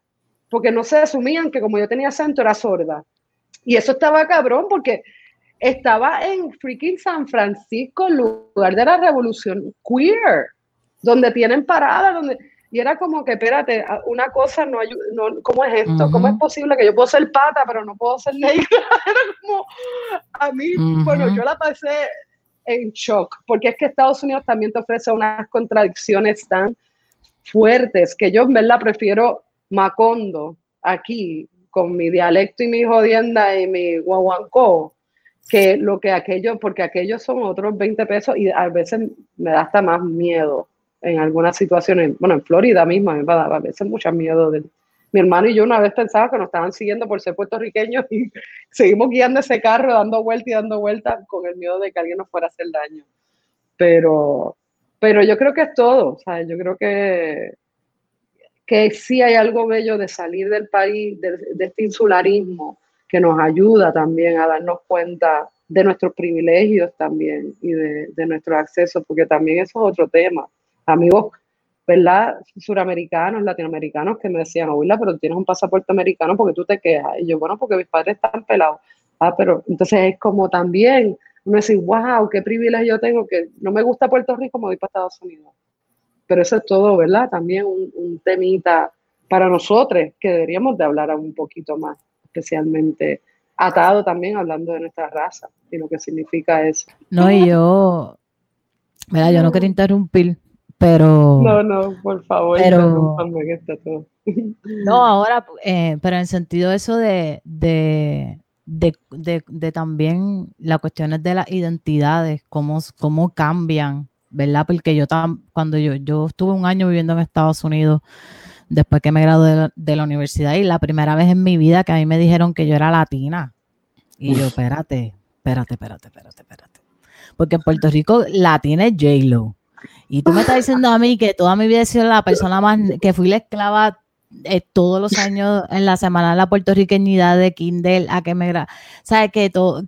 porque no se asumían que como yo tenía acento era sorda. Y eso estaba cabrón, porque estaba en freaking San Francisco, lugar de la revolución queer, donde tienen parada, donde... Y era como que, espérate, una cosa no ayuda, no, ¿cómo es esto? Uh -huh. ¿Cómo es posible que yo puedo ser pata, pero no puedo ser negra? Era como, a mí, uh -huh. bueno, yo la pasé, en shock, porque es que Estados Unidos también te ofrece unas contradicciones tan fuertes que yo en verdad prefiero Macondo aquí con mi dialecto y mi jodienda y mi guaguancó que lo que aquello, porque aquellos son otros 20 pesos y a veces me da hasta más miedo en algunas situaciones, bueno, en Florida misma me da a veces mucho miedo mi hermano y yo una vez pensaba que nos estaban siguiendo por ser puertorriqueños y seguimos guiando ese carro, dando vueltas y dando vueltas con el miedo de que alguien nos fuera a hacer daño. Pero, pero yo creo que es todo, sea, yo creo que, que sí hay algo bello de salir del país, de, este insularismo, que nos ayuda también a darnos cuenta de nuestros privilegios también y de, nuestro acceso, porque también eso es otro tema. Amigos ¿verdad? Suramericanos, latinoamericanos que me decían, Oila, pero tienes un pasaporte americano porque tú te quejas. Y yo, bueno, porque mis padres están pelados. Ah, pero entonces es como también uno decir, wow, qué privilegio tengo, que no me gusta Puerto Rico, me voy para Estados Unidos. Pero eso es todo, ¿verdad? También un, un temita para nosotros que deberíamos de hablar un poquito más, especialmente atado también hablando de nuestra raza y lo que significa eso. No, y yo, mira, yo no quería interrumpir, pero... No, no, por favor, pero, que está todo. No, ahora, eh, pero en sentido eso de, de, de, de, también las cuestiones de las identidades, cómo, cómo cambian, ¿verdad? Porque yo tam, cuando yo, yo estuve un año viviendo en Estados Unidos, después que me gradué de la, universidad, y la primera vez en mi vida que a mí me dijeron que yo era latina. Y yo, espérate, espérate, espérate, espérate, espérate. Porque en Puerto Rico latina es J-Lo. Y tú me estás diciendo a mí que toda mi vida he sido la persona más, que fui la esclava eh, todos los años en la semana de la puertorriqueñidad de Kindle a que me, ¿sabes? Que todo,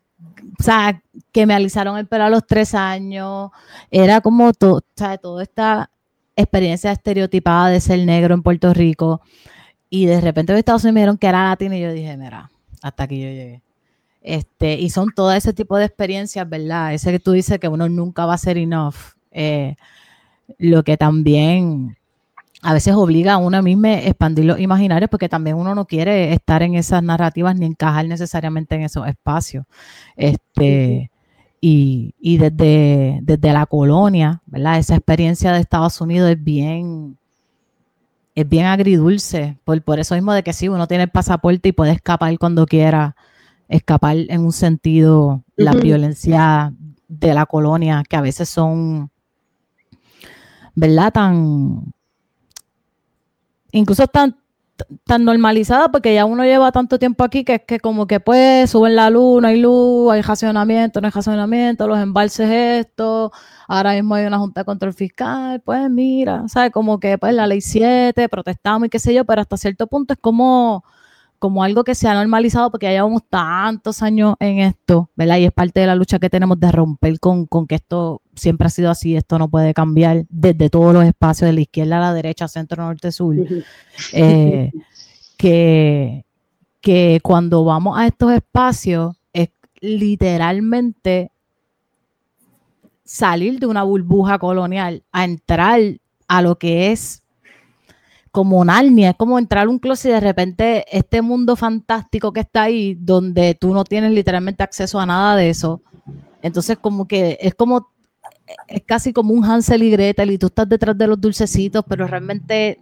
o sea, que me alisaron el pelo a los tres años, era como todo, ¿sabes? Toda esta experiencia estereotipada de ser negro en Puerto Rico y de repente los Estados Unidos me dijeron que era latino y yo dije, mira, hasta aquí yo llegué. Este, y son todo ese tipo de experiencias, ¿verdad? Ese que tú dices que uno nunca va a ser enough. Eh, lo que también a veces obliga a uno mismo a expandir los imaginarios porque también uno no quiere estar en esas narrativas ni encajar necesariamente en esos espacios. Este, y, y desde, desde, la colonia, ¿verdad? Esa experiencia de Estados Unidos es bien, es bien agridulce, por, por eso mismo de que sí, uno tiene el pasaporte y puede escapar cuando quiera, escapar en un sentido, la violencia de la colonia, que a veces son, ¿verdad? Tan, incluso tan, tan normalizada porque ya uno lleva tanto tiempo aquí que es que como que pues suben la luz, no hay luz, hay racionamiento, no hay racionamiento, los embalses esto, ahora mismo hay una junta de control fiscal, pues mira, ¿sabes? Como que pues la ley 7, protestamos y qué sé yo, pero hasta cierto punto es como como algo que se ha normalizado porque ya llevamos tantos años en esto, ¿verdad? Y es parte de la lucha que tenemos de romper con, que esto siempre ha sido así, esto no puede cambiar desde todos los espacios, de la izquierda a la derecha, centro, norte, sur. Eh, que, que cuando vamos a estos espacios es literalmente salir de una burbuja colonial a entrar a lo que es como Narnia, es como entrar a un closet y de repente este mundo fantástico que está ahí, donde tú no tienes literalmente acceso a nada de eso. Entonces, como que es como, es casi como un Hansel y Gretel y tú estás detrás de los dulcecitos, pero realmente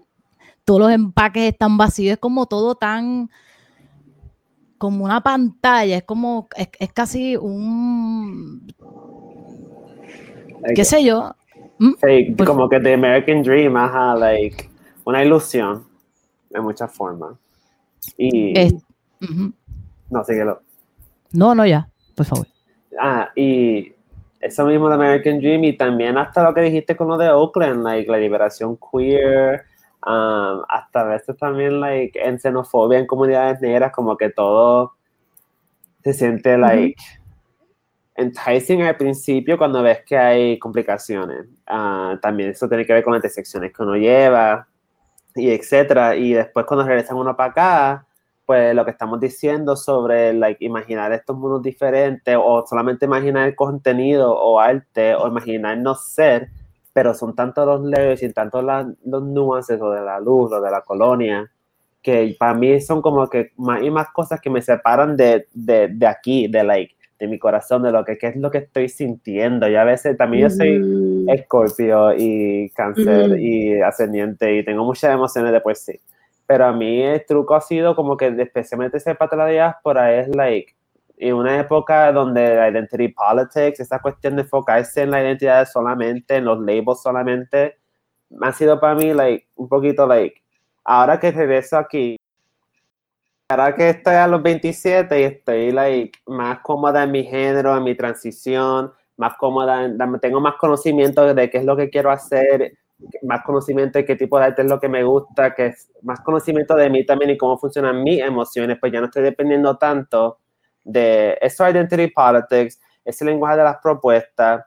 todos los empaques están vacíos, es como todo tan, como una pantalla, es como, es, casi un, qué sé yo. ¿Mm? Pues como que The American Dream, ajá, like una ilusión de muchas formas. Y. No, síguelo. No, no, ya, por favor. Ah, y eso mismo de American Dream y también hasta lo que dijiste con lo de Oakland, like, la liberación queer, um, hasta a veces también like, en xenofobia en comunidades negras, como que todo se siente like enticing al principio cuando ves que hay complicaciones. Uh, también eso tiene que ver con las intersecciones que uno lleva, y etcétera. Y después cuando regresan uno para acá, pues lo que estamos diciendo sobre like, imaginar estos mundos diferentes o solamente imaginar el contenido o arte o imaginarnos ser, pero son tantos los leyes y tantos los nuances o de la luz o de la colonia que para mí son como que más y más cosas que me separan de, de, de aquí, de like, de mi corazón, de lo que es lo que estoy sintiendo. Y a veces también yo soy escorpio y cáncer y ascendiente y tengo muchas emociones de sí. Pero a mí el truco ha sido como que especialmente ese parte de la diáspora es like en una época donde la identity politics, esa cuestión de enfocarse en la identidad solamente, en los labels solamente, ha sido para mí like un poquito like ahora que regreso aquí Ahora que estoy a los 27 y estoy like, más cómoda en mi género, en mi transición, más cómoda, tengo más conocimiento de qué es lo que quiero hacer, más conocimiento de qué tipo de arte es lo que me gusta, que es más conocimiento de mí también y cómo funcionan mis emociones, pues ya no estoy dependiendo tanto de eso identity politics, ese lenguaje de las propuestas,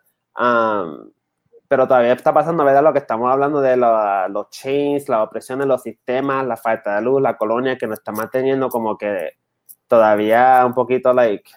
pero todavía está pasando, ¿verdad? Lo que estamos hablando de los chains, la opresión de los sistemas, la falta de luz, la colonia que nos está manteniendo como que todavía un poquito, like,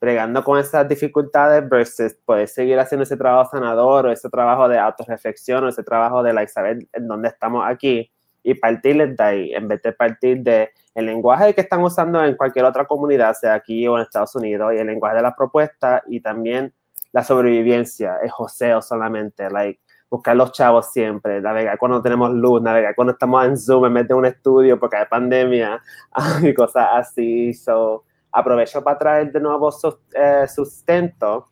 bregando con esas dificultades versus poder seguir haciendo ese trabajo sanador o ese trabajo de autorreflexión o ese trabajo de like, saber en dónde estamos aquí y partir de ahí, en vez de partir de el lenguaje que están usando en cualquier otra comunidad, sea aquí o en Estados Unidos, y el lenguaje de la propuesta y también la sobrevivencia, es joseo solamente, like, buscar los chavos siempre, navegar cuando tenemos luz, navegar cuando estamos en Zoom en vez de un estudio porque hay pandemia y cosas así. So, aprovecho para traer de nuevo eh, sustento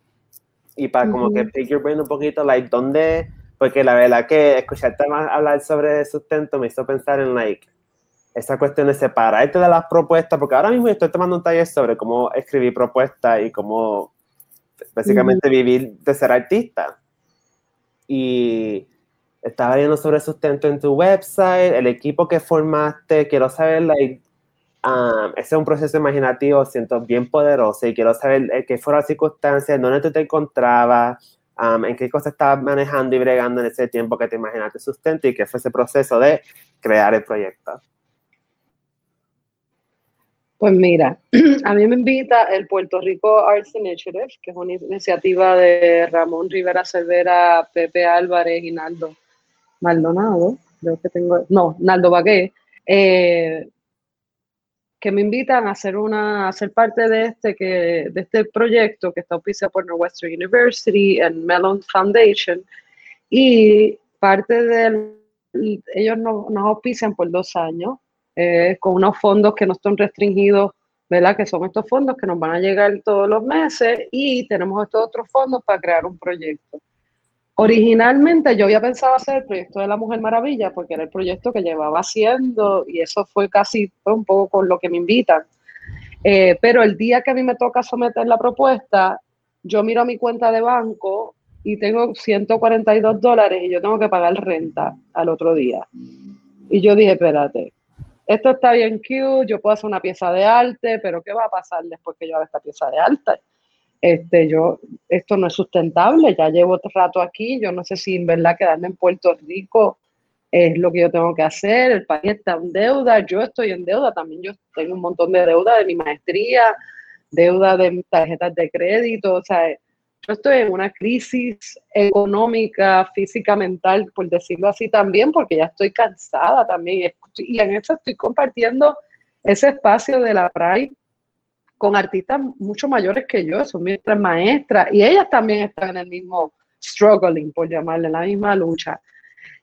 y para como que pick your brain un poquito, like, ¿dónde? Porque la verdad que escucharte más hablar sobre sustento me hizo pensar en, like, esa cuestión de separarte de las propuestas, porque ahora mismo estoy tomando un taller sobre cómo escribir propuestas y cómo básicamente vivir de ser artista. Y estaba viendo sobre sustento en tu website, el equipo que formaste, quiero saber, like, um, ese es un proceso imaginativo, siento bien poderoso y quiero saber eh, qué fueron las circunstancias, dónde tú te encontrabas, um, en qué cosas estabas manejando y bregando en ese tiempo que te imaginaste sustento y qué fue ese proceso de crear el proyecto. Pues mira, a mí me invita el Puerto Rico Arts Initiative, que es una iniciativa de Ramón Rivera Cervera, Pepe Álvarez y Naldo Maldonado, creo que tengo, no, Naldo Bagué, eh, que me invitan a ser una, a ser parte de este, que, de este proyecto que está auspiciado por Northwestern University and Mellon Foundation. Y parte de ellos nos, nos auspician por dos años eh, con unos fondos que no están restringidos, ¿verdad? Que son estos fondos que nos van a llegar todos los meses y tenemos estos otros fondos para crear un proyecto. Originalmente yo había pensado hacer el proyecto de la Mujer Maravilla porque era el proyecto que llevaba haciendo y eso fue casi un poco con lo que me invitan. Eh, pero el día que a mí me toca someter la propuesta, yo miro mi cuenta de banco y tengo 142 dólares y yo tengo que pagar renta al otro día. Y yo dije, espérate, esto está bien cute, yo puedo hacer una pieza de arte, pero ¿qué va a pasar después que yo haga esta pieza de arte? Este, yo, esto no es sustentable, ya llevo otro rato aquí, yo no sé si en verdad quedarme en Puerto Rico es lo que yo tengo que hacer, el país está en deuda, yo estoy en deuda, también yo tengo un montón de deuda de mi maestría, deuda de tarjetas de crédito, o sea, yo estoy en una crisis económica, física, mental, por decirlo así también, porque ya estoy cansada también. Y en eso estoy compartiendo ese espacio de la Pride con artistas mucho mayores que yo, son nuestras maestras, y ellas también están en el mismo struggling, por llamarle, la misma lucha.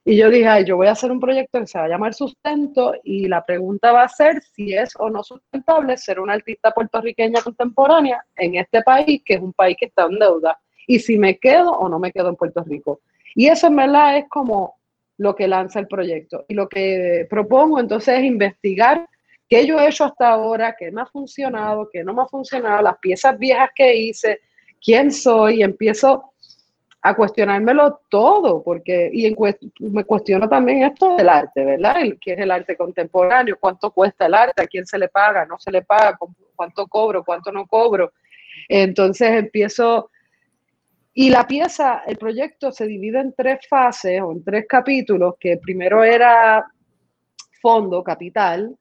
Y yo dije, yo voy a hacer un proyecto que se va a llamar Sustento y la pregunta va a ser si es o no sustentable ser una artista puertorriqueña contemporánea en este país, que es un país que está en deuda, y si me quedo o no me quedo en Puerto Rico. Y eso en verdad es como lo que lanza el proyecto. Y lo que propongo entonces es investigar qué yo he hecho hasta ahora, qué me ha funcionado, qué no me ha funcionado, las piezas viejas que hice, quién soy, y empiezo a cuestionármelo todo, porque, y me cuestiono también esto del arte, ¿verdad? ¿Qué es el arte contemporáneo? ¿Cuánto cuesta el arte? ¿A quién se le paga? ¿No se le paga? ¿Cuánto cobro? ¿Cuánto no cobro? Entonces empiezo, y la pieza, el proyecto se divide en tres fases o en tres capítulos, que primero era fondo, capital,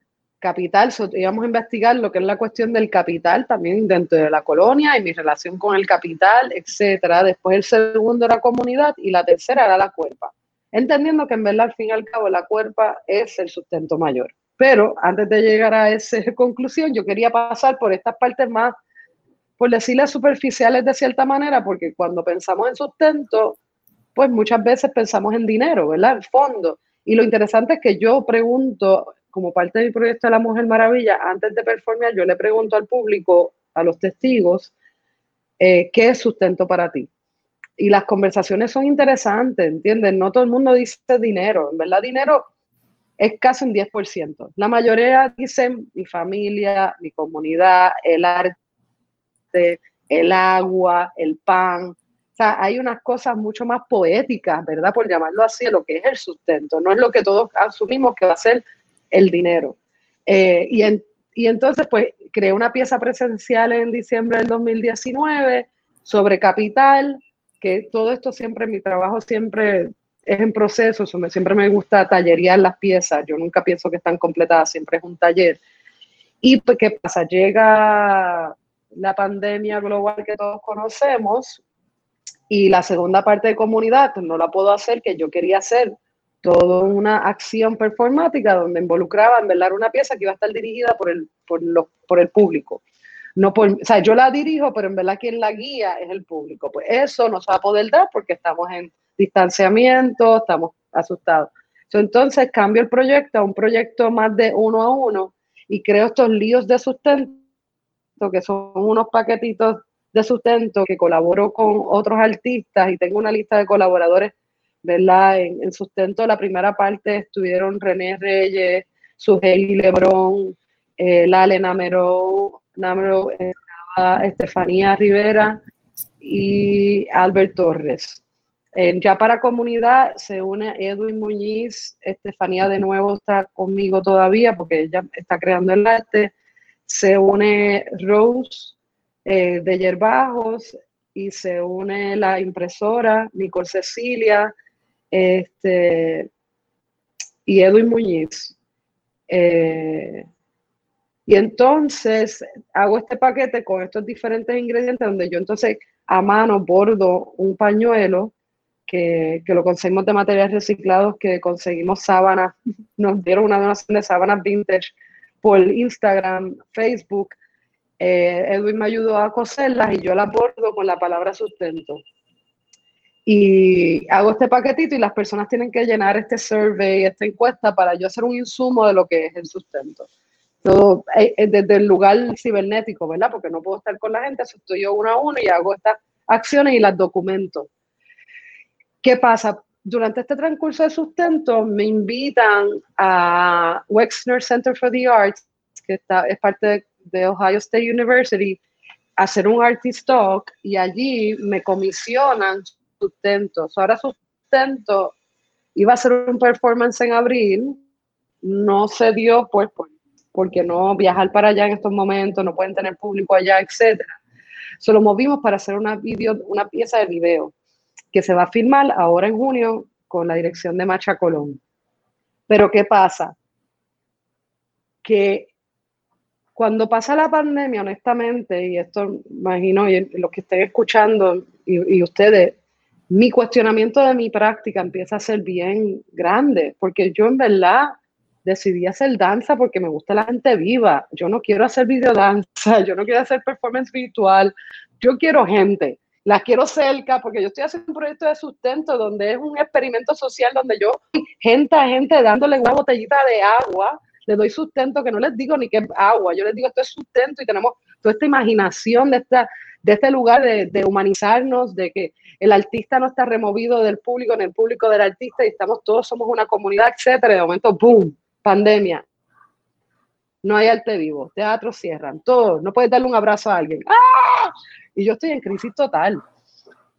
capital, íbamos a investigar lo que es la cuestión del capital también dentro de la colonia y mi relación con el capital, etcétera. Después el segundo era comunidad y la tercera era la cuerpa. Entendiendo que en verdad al fin y al cabo la cuerpa es el sustento mayor. Pero antes de llegar a esa conclusión, yo quería pasar por estas partes más, por decirles superficiales de cierta manera, porque cuando pensamos en sustento, pues muchas veces pensamos en dinero, ¿verdad? En fondo. Y lo interesante es que yo pregunto como parte del proyecto de la Mujer Maravilla, antes de performar, yo le pregunto al público, a los testigos, eh, ¿qué es sustento para ti? Y las conversaciones son interesantes, ¿entiendes? No todo el mundo dice dinero, en verdad dinero es casi un 10%. La mayoría dicen mi familia, mi comunidad, el arte, el agua, el pan. O sea, hay unas cosas mucho más poéticas, ¿verdad? Por llamarlo así, lo que es el sustento. No es lo que todos asumimos que va a ser el dinero. Eh, y, y entonces, pues, creé una pieza presencial en diciembre del 2019 sobre capital, que todo esto siempre, mi trabajo siempre es en proceso, siempre me gusta tallerear las piezas, yo nunca pienso que están completadas, siempre es un taller. Y pues, ¿qué pasa? Llega la pandemia global que todos conocemos y la segunda parte de comunidad, pues no la puedo hacer, que yo quería hacer toda una acción performática donde involucraba en verdad una pieza que iba a estar dirigida por el, por, por el público. No por, o sea, yo la dirijo, pero en verdad quien la guía es el público. Pues eso no se va a poder dar porque estamos en distanciamiento, estamos asustados. Entonces cambio el proyecto a un proyecto más de uno a uno y creo estos líos de sustento, que son unos paquetitos de sustento que colaboro con otros artistas y tengo una lista de colaboradores ¿verdad? En, sustento, la primera parte estuvieron René Reyes, Sujeli Lebrón, eh, Lale Namero, Namero eh, Estefanía Rivera y Albert Torres. ya para comunidad se une Edwin Muñiz, Estefanía de nuevo está conmigo todavía porque ella está creando el arte, se une Rose eh, de Yerbajos y se une la impresora Nicole Cecilia, este, y Edwin Muñiz. Eh, y entonces hago este paquete con estos diferentes ingredientes donde yo entonces a mano bordo un pañuelo que, lo conseguimos de materiales reciclados, que conseguimos sábanas, nos dieron una donación de sábanas vintage por Instagram, Facebook. Eh, Edwin me ayudó a coserlas y yo las bordo con la palabra sustento y hago este paquetito y las personas tienen que llenar este survey, esta encuesta para yo hacer un insumo de lo que es el sustento. Todo eh, eh, desde el lugar cibernético, ¿verdad? Porque no puedo estar con la gente, estoy yo uno a uno y hago estas acciones y las documento. ¿Qué pasa? Durante este transcurso de sustento me invitan a Wexner Center for the Arts, que está, es parte de Ohio State University, a hacer un artist talk y allí me comisionan sustento. ahora sustento iba a ser un performance en abril, no se dio pues porque no viajar para allá en estos momentos, no pueden tener público allá, etcétera. Solo movimos para hacer una, video, una pieza de video que se va a filmar ahora en junio con la dirección de Macha Colón. Pero ¿qué pasa? Que cuando pasa la pandemia, honestamente, y esto imagino, y los que estén escuchando y ustedes, mi cuestionamiento de mi práctica empieza a ser bien grande, porque yo en verdad decidí hacer danza porque me gusta la gente viva. Yo no quiero hacer videodanza, yo no quiero hacer performance virtual, yo quiero gente. La quiero cerca porque yo estoy haciendo un proyecto de sustento donde es un experimento social donde yo, gente a gente dándole una botellita de agua, le doy sustento que no les digo ni que es agua, yo les digo esto es sustento y tenemos toda esta imaginación de, esta, de este lugar de, humanizarnos, de que el artista no está removido del público, en el público del artista y estamos todos, somos una comunidad, etcétera. de momento, ¡boom! Pandemia. No hay arte vivo, teatros cierran, todo. No puedes darle un abrazo a alguien. ¡Ah! Y yo estoy en crisis total.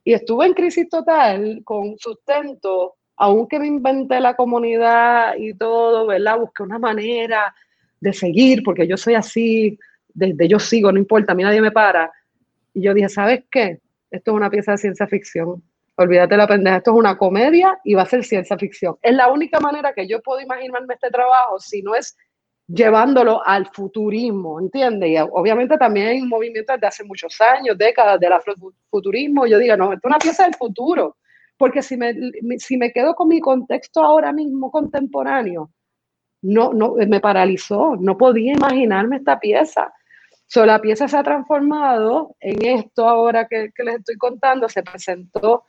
Y estuve en crisis total con sustento, aunque me inventé la comunidad y todo, ¿verdad? Busqué una manera de seguir, porque yo soy así, desde yo sigo, no importa, a mí nadie me para. Y yo dije, ¿sabes qué? esto es una pieza de ciencia ficción. Olvídate la pendeja, esto es una comedia y va a ser ciencia ficción. Es la única manera que yo puedo imaginarme este trabajo, si no es llevándolo al futurismo, ¿entiendes? Y obviamente también hay un movimiento desde hace muchos años, décadas del afrofuturismo. Yo digo, no, esto es una pieza del futuro, porque si me, si me quedo con mi contexto ahora mismo contemporáneo, no, no, me paralizó, no podía imaginarme esta pieza. So, la pieza se ha transformado en esto ahora que, les estoy contando, se presentó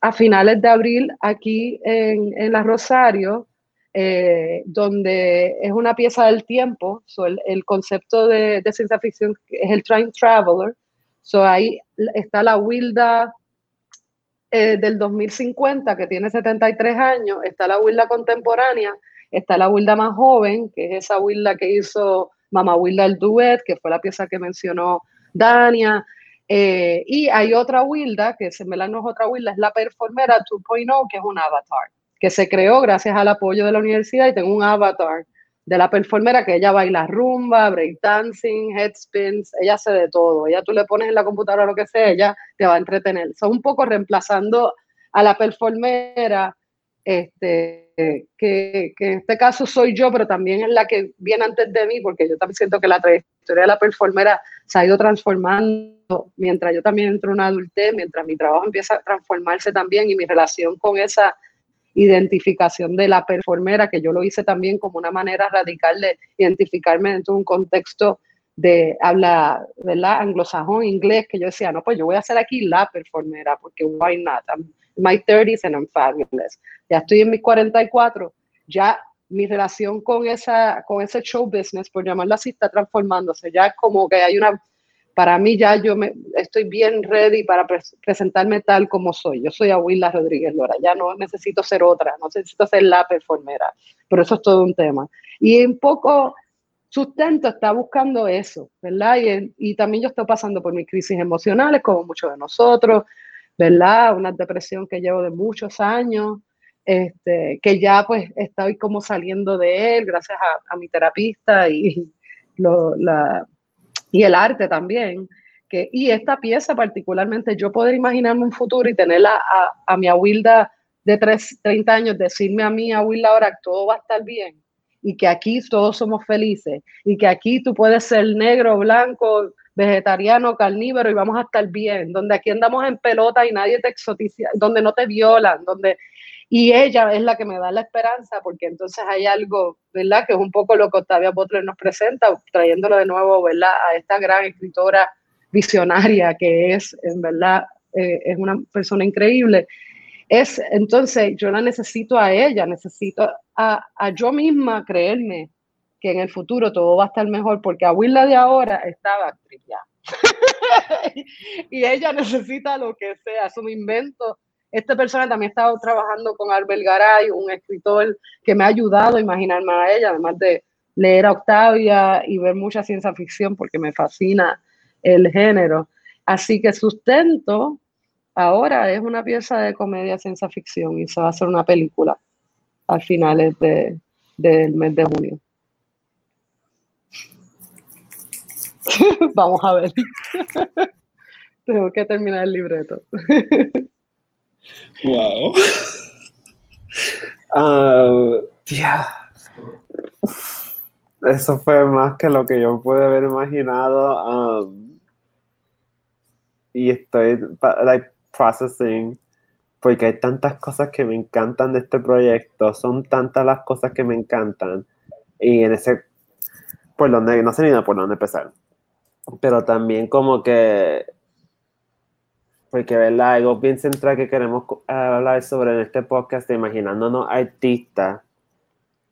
a finales de abril aquí en, en La Rosario, eh, donde es una pieza del tiempo, el, concepto de, de, ciencia ficción es el Train Traveler, so, ahí está la Wilda eh, del 2050, que tiene 73 años, está la Wilda contemporánea, está la Wilda más joven, que es esa Wilda que hizo Mama Wilda el Duet, que fue la pieza que mencionó Dania. Eh, y hay otra Wilda, que se me la no es otra Wilda, es la Performera 2.0, que es un avatar, que se creó gracias al apoyo de la universidad y tengo un avatar de la performera que ella baila rumba, breakdancing, headspins, ella hace de todo. Ella tú le pones en la computadora lo que sea, ella te va a entretener. Son un poco reemplazando a la performera, este, que, que, en este caso soy yo, pero también es la que viene antes de mí, porque yo también siento que la trayectoria de la performera se ha ido transformando mientras yo también entro en una adultez, mientras mi trabajo empieza a transformarse también y mi relación con esa identificación de la performera, que yo lo hice también como una manera radical de identificarme dentro de un contexto de habla, ¿verdad? Anglosajón, inglés, que yo decía, no, pues yo voy a ser aquí la performera, porque why not? My 30s and I'm fabulous. Ya estoy en mis 44, ya mi relación con, esa, con ese show business, por llamarlo así, está transformándose. Ya como que hay una para mí ya yo me, estoy bien ready para presentarme tal como soy. Yo soy Abuela Rodríguez Lora, ya no necesito ser otra, no necesito ser la performera, pero eso es todo un tema. Y un poco sustento está buscando eso, ¿verdad? Y, y también yo estoy pasando por mis crisis emocionales, como muchos de nosotros, ¿verdad? Una depresión que llevo de muchos años, este, que ya pues estoy como saliendo de él gracias a, mi terapista y la, y el arte también. Que, y esta pieza particularmente, yo poder imaginarme un futuro y tenerla a, a mi abuela de 30 años, decirme a mí, abuela, ahora todo va a estar bien y que aquí todos somos felices y que aquí tú puedes ser negro, blanco, vegetariano, carnívoro y vamos a estar bien, donde aquí andamos en pelota y nadie te exotiza, donde no te violan, donde y ella es la que me da la esperanza, porque entonces hay algo, ¿verdad? Que es un poco lo que Octavia Butler nos presenta, trayéndolo de nuevo, ¿verdad? A esta gran escritora visionaria que es, en verdad, eh, es una persona increíble. Es, entonces, yo la necesito a ella, necesito a, a, yo misma creerme que en el futuro todo va a estar mejor, porque a Willa de ahora estaba ya. y ella necesita lo que sea, es un invento esta persona también ha estado trabajando con Arbel Garay, un escritor que me ha ayudado a imaginarme a ella, además de leer a Octavia y ver mucha ciencia ficción porque me fascina el género. Así que Sustento ahora es una pieza de comedia ciencia ficción y se va a hacer una película a finales de, del mes de junio. Vamos a ver. Tengo que terminar el libreto. Wow. Uh, Eso fue más que lo que yo pude haber imaginado. Um, y estoy like, processing porque hay tantas cosas que me encantan de este proyecto. Son tantas las cosas que me encantan. Y en ese, por donde, no sé ni por dónde empezar. Pero también como que porque ¿verdad? algo bien central que queremos hablar sobre en este podcast imaginándonos artistas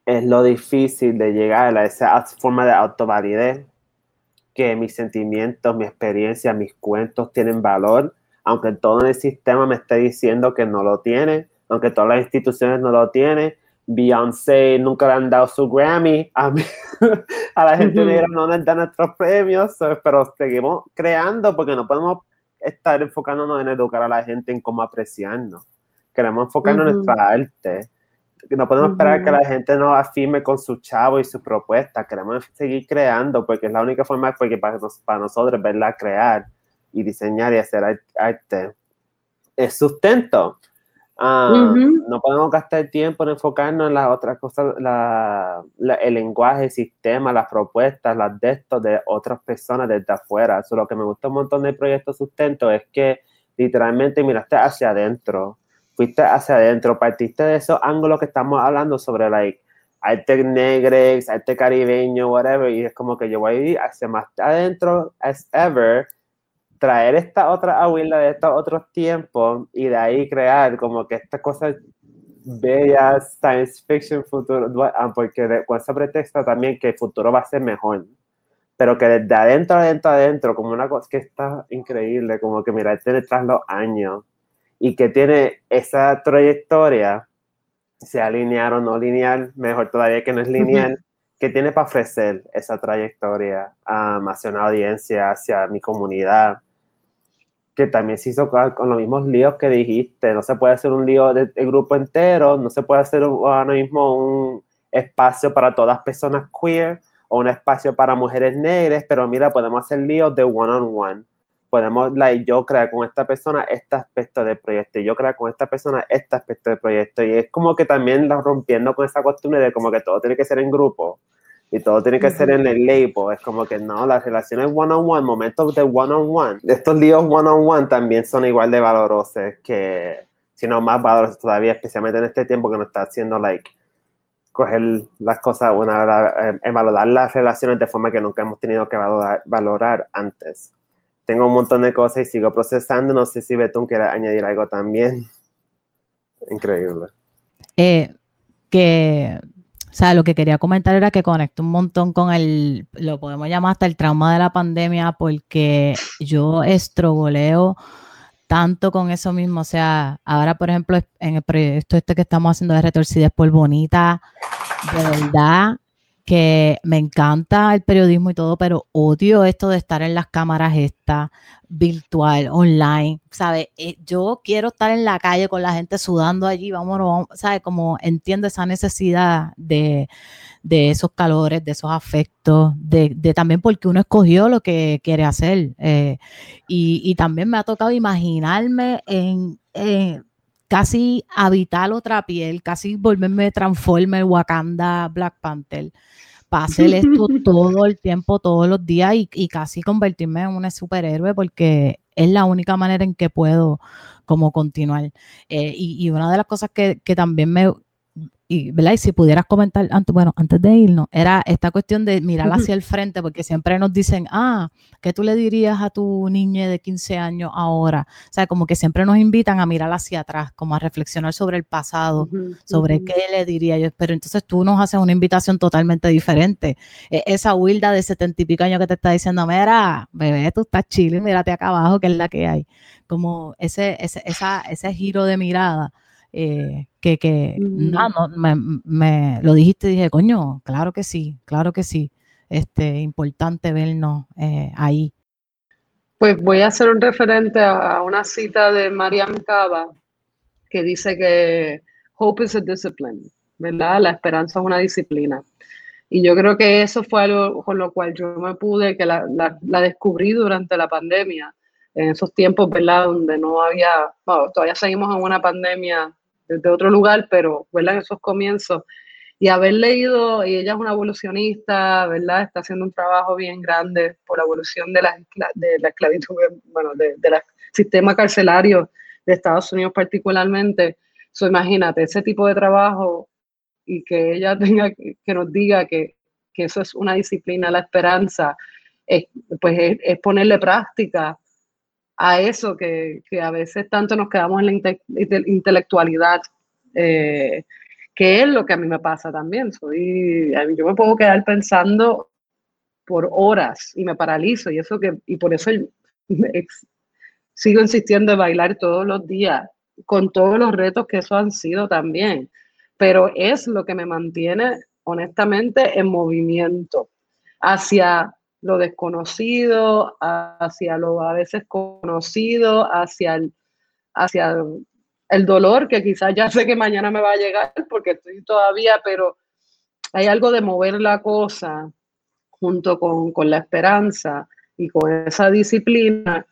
es lo difícil de llegar a esa forma de autovalidez que mis sentimientos, mi experiencia, mis cuentos tienen valor, aunque todo el sistema me esté diciendo que no lo tiene, aunque todas las instituciones no lo tienen. Beyoncé nunca le han dado su Grammy, a, mí, a la gente uh no nos dan nuestros premios, pero seguimos creando porque no podemos estar enfocándonos en educar a la gente en cómo apreciarnos. Queremos enfocarnos en nuestra arte. No podemos esperar que la gente nos afirme con su chavo y su propuesta. Queremos seguir creando porque es la única forma porque para, para nosotros verla crear y diseñar y hacer arte es sustento. Ah, no podemos gastar tiempo en enfocarnos en las otras cosas, el lenguaje, el sistema, las propuestas, las de estos de otras personas desde afuera. Eso lo que me gusta un montón del proyecto Sustento es que literalmente miraste hacia adentro, fuiste hacia adentro, partiste de esos ángulos que estamos hablando sobre like, arte negrex, arte caribeño, whatever, y es como que yo voy a ir hacia más adentro as ever traer esta otra abuela de estos otros tiempos y de ahí crear como que estas cosas bellas, science fiction, futuro, ah, porque con ese pretexto también que el futuro va a ser mejor, pero que desde adentro, adentro, adentro, como una cosa que está increíble, como que mira, tiene tras los años y que tiene esa trayectoria, sea lineal o no lineal, mejor todavía que no es lineal, que tiene para ofrecer esa trayectoria um, hacia una audiencia, hacia mi comunidad, que también se hizo con los mismos líos que dijiste. No se puede hacer un lío del grupo entero, no se puede hacer ahora mismo un espacio para todas personas queer o un espacio para mujeres negras, pero mira, podemos hacer líos de one on one. Podemos, like, yo crear con esta persona este aspecto del proyecto y yo crear con esta persona este aspecto del proyecto. Y es como que también la rompiendo con esa costumbre de como que todo tiene que ser en grupo y todo tiene que ser en el label. Es como que no, las relaciones one on one, momentos de one on one, estos líos one on one también son igual de valorosos que, si no más valorosos todavía, especialmente en este tiempo que nos está haciendo, like, coger las cosas, una, eh, valorar las relaciones de forma que nunca hemos tenido que valorar, antes. Tengo un montón de cosas y sigo procesando. No sé si Betún quiere añadir algo también. Increíble. Eh, que, o sea, lo que quería comentar era que conecto un montón con el, lo podemos llamar hasta el trauma de la pandemia, porque yo estroboleo tanto con eso mismo. O sea, ahora, por ejemplo, en el proyecto este que estamos haciendo de Retorcides por Bonita, de verdad que me encanta el periodismo y todo, pero odio esto de estar en las cámaras esta, virtual, online, ¿sabes? Eh, yo quiero estar en la calle con la gente sudando allí, vámonos, ¿sabes? Como entiendo esa necesidad de, de esos calores, de esos afectos, de, de, también porque uno escogió lo que quiere hacer. Eh, y, y, también me ha tocado imaginarme en, casi habitar otra piel, casi volverme Transformer, Wakanda, Black Panther, para hacer esto todo el tiempo, todos los días y, casi convertirme en un superhéroe porque es la única manera en que puedo como continuar. Eh, y, y, una de las cosas que, que también me, y, ¿verdad? y si pudieras comentar, antes, bueno, antes de irnos, era esta cuestión de mirar hacia el frente, porque siempre nos dicen, ah, ¿qué tú le dirías a tu niña de 15 años ahora? O sea, como que siempre nos invitan a mirar hacia atrás, como a reflexionar sobre el pasado, sobre qué le diría yo. Pero entonces tú nos haces una invitación totalmente diferente. E, esa huilda de setenta y pico años que te está diciendo, mira, bebé, tú estás chile, mírate acá abajo, que es la que hay. Como ese, ese, esa, ese giro de mirada eh, que, que no, me, lo dijiste y dije, coño, claro que sí, claro que sí. Este, importante vernos eh, ahí. Pues voy a hacer un referente a, una cita de Mariam Cava que dice que hope is a discipline, ¿verdad? La esperanza es una disciplina. Y yo creo que eso fue algo con lo cual yo me pude, que la, la, descubrí durante la pandemia, en esos tiempos, ¿verdad? Donde no había, todavía seguimos en una pandemia desde otro lugar, pero, ¿verdad? En esos comienzos. Y haber leído, y ella es una evolucionista, ¿verdad? Está haciendo un trabajo bien grande por la evolución de la, de la esclavitud, bueno, del de, sistema carcelario de Estados Unidos particularmente. So, imagínate, ese tipo de trabajo y que ella tenga que nos diga que, que eso es una disciplina, la esperanza, es, pues es ponerle práctica a eso que, que, a veces tanto nos quedamos en la intelectualidad, eh, que es lo que a mí me pasa también. Soy, yo me puedo quedar pensando por horas y me paralizo y eso que y por eso sigo insistiendo en bailar todos los días con todos los retos que eso han sido también pero es lo que me mantiene honestamente en movimiento hacia lo desconocido, hacia lo a veces conocido, hacia el, hacia el dolor que quizás ya sé que mañana me va a llegar porque estoy todavía, pero hay algo de mover la cosa junto con, con la esperanza y con esa disciplina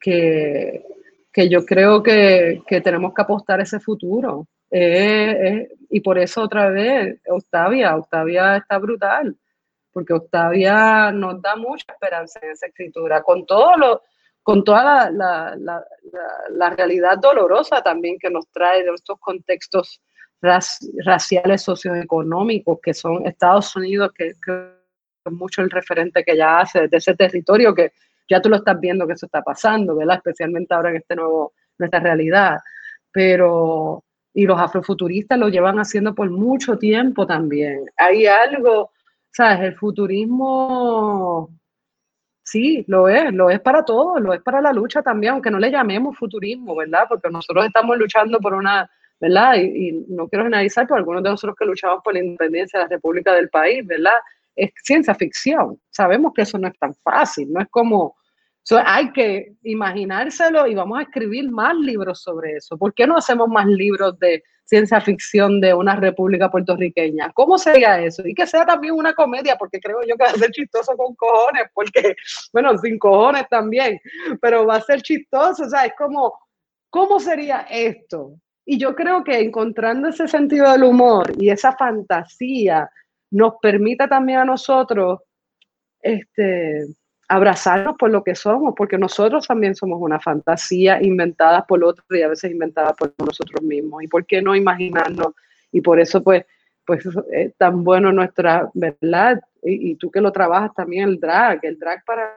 que, que yo creo que, que, tenemos que apostar ese futuro. y por eso otra vez, Octavia, Octavia está brutal porque Octavia nos da mucha esperanza en esa escritura, con todo lo, con toda la, la, la, realidad dolorosa también que nos trae de estos contextos raciales socioeconómicos que son Estados Unidos, que, es mucho el referente que ya hace de ese territorio que ya tú lo estás viendo que eso está pasando, ¿verdad? Especialmente ahora en este nuevo, nuestra realidad. Pero, y los afrofuturistas lo llevan haciendo por mucho tiempo también. Hay algo ¿sabes? El futurismo, sí, lo es, lo es para todos, lo es para la lucha también, aunque no le llamemos futurismo, ¿verdad? Porque nosotros estamos luchando por una, ¿verdad? Y, no quiero generalizar, pero algunos de nosotros que luchamos por la independencia de la República del país, ¿verdad? Es ciencia ficción. Sabemos que eso no es tan fácil, no es como, hay que imaginárselo y vamos a escribir más libros sobre eso. ¿Por qué no hacemos más libros de ciencia ficción de una república puertorriqueña? ¿Cómo sería eso? Y que sea también una comedia, porque creo yo que va a ser chistoso con cojones, porque, bueno, sin cojones también, pero va a ser chistoso, o sea, es como, ¿cómo sería esto? Y yo creo que encontrando ese sentido del humor y esa fantasía nos permite también a nosotros, este, abrazarnos por lo que somos, porque nosotros también somos una fantasía inventada por otros y a veces inventada por nosotros mismos. ¿Y por qué no imaginarnos? Y por eso, pues, pues es tan bueno nuestra, ¿verdad? Y, tú que lo trabajas también, el drag. El drag para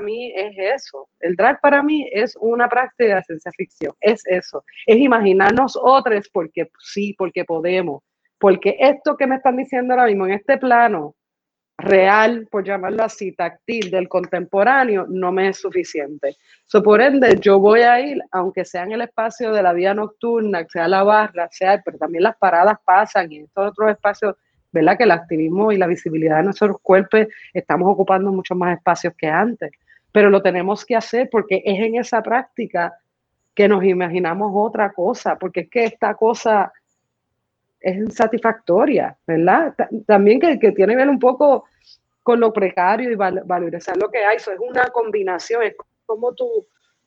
mí es eso. El drag para mí es una práctica de ciencia ficción. Es eso. Es imaginarnos otros porque sí, porque podemos. Porque esto que me están diciendo ahora mismo en este plano, real, por llamarlo así, táctil del contemporáneo, no me es suficiente. So, por ende, yo voy a ir, aunque sea en el espacio de la vía nocturna, sea la barra, sea, pero también las paradas pasan y estos otros espacios, ¿verdad? Que el activismo y la visibilidad de nuestros cuerpos estamos ocupando muchos más espacios que antes. Pero lo tenemos que hacer porque es en esa práctica que nos imaginamos otra cosa, porque es que esta cosa es insatisfactoria, ¿verdad? También que, que tiene que ver un poco con lo precario y valorizar lo que hay. Eso es una combinación, es como tú,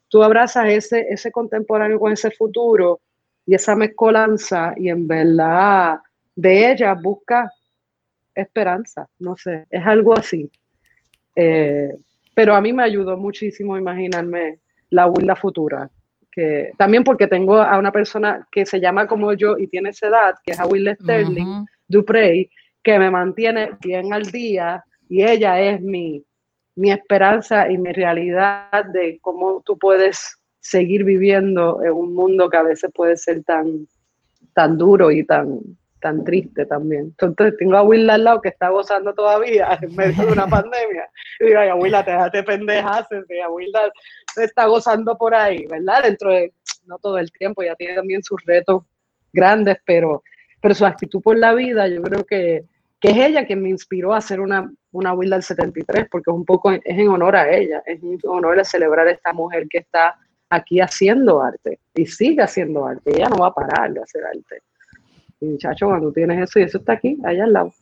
tú abrazas ese, ese contemporáneo con ese futuro y esa mezcolanza y en verdad de ella busca esperanza, no sé, es algo así. Eh, pero a mí me ayudó muchísimo imaginarme la huila futura, que también porque tengo a una persona que se llama como yo y tiene esa edad, que es a Will Sterling Duprey, que me mantiene bien al día y ella es mi, mi esperanza y mi realidad de cómo tú puedes seguir viviendo en un mundo que a veces puede ser tan, tan duro y tan, tan triste también. Entonces tengo a Will al lado que está gozando todavía en medio de una pandemia. Y digo, ay, Willa, déjate pendejas, Willa está gozando por ahí, ¿verdad? Dentro de, no todo el tiempo, ya tiene también sus retos grandes, pero, pero su actitud por la vida, yo creo que, que es ella quien me inspiró a hacer una, una Will del 73, porque es un poco, es en honor a ella, es en honor a celebrar a esta mujer que está aquí haciendo arte y sigue haciendo arte. Ella no va a parar de hacer arte. Y muchacho, cuando tienes eso y eso está aquí, allá al lado.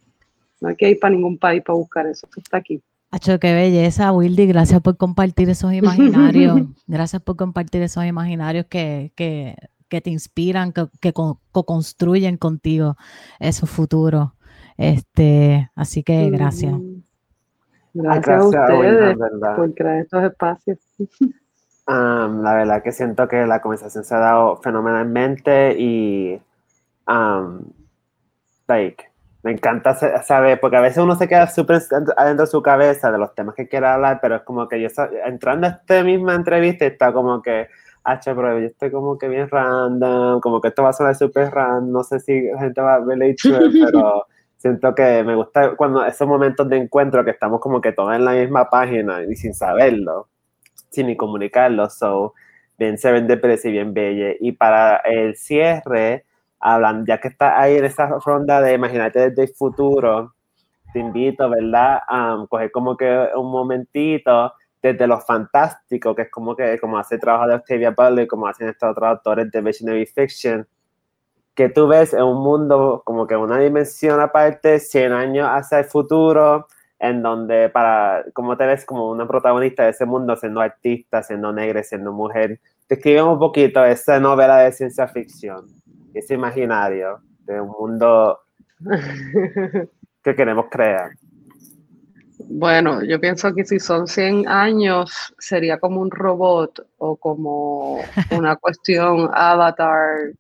No hay que ir para ningún país para buscar eso, eso está aquí. Qué belleza, Wildy. Gracias por compartir esos imaginarios. gracias por compartir esos imaginarios que, que, que te inspiran, que, que co-construyen contigo esos futuros. Este, así que gracias. Gracias, a ustedes por crear estos espacios. la verdad que siento que la conversación se ha dado fenomenalmente y like, me encanta saber, porque a veces uno se queda súper adentro de su cabeza de los temas que quiere hablar, pero es como que yo entrando a esta misma entrevista está como que, H, pero yo estoy como que bien random, como que esto va a sonar súper random, no sé si la gente va a verle pero siento que me gusta cuando esos momentos de encuentro que estamos como que todos en la misma página y sin saberlo, sin ni comunicarlo, so, bien serendipitous y bien belle. Y para el cierre, hablan, ya que está ahí en esa ronda de Imagínate desde el futuro, te invito, ¿verdad? A coger como que un momentito desde lo fantástico, que es como que como hace el trabajo de Octavia Butler, como hacen estos otros autores de Visionary Fiction, que tú ves en un mundo como que una dimensión aparte, 100 años hacia el futuro, en donde para, como te ves como una protagonista de ese mundo, siendo artista, siendo negra, siendo mujer. Te escribe un poquito esa novela de ciencia ficción, ese imaginario de un mundo que queremos crear. Bueno, yo pienso que si son 100 años sería como un robot o como una cuestión avatar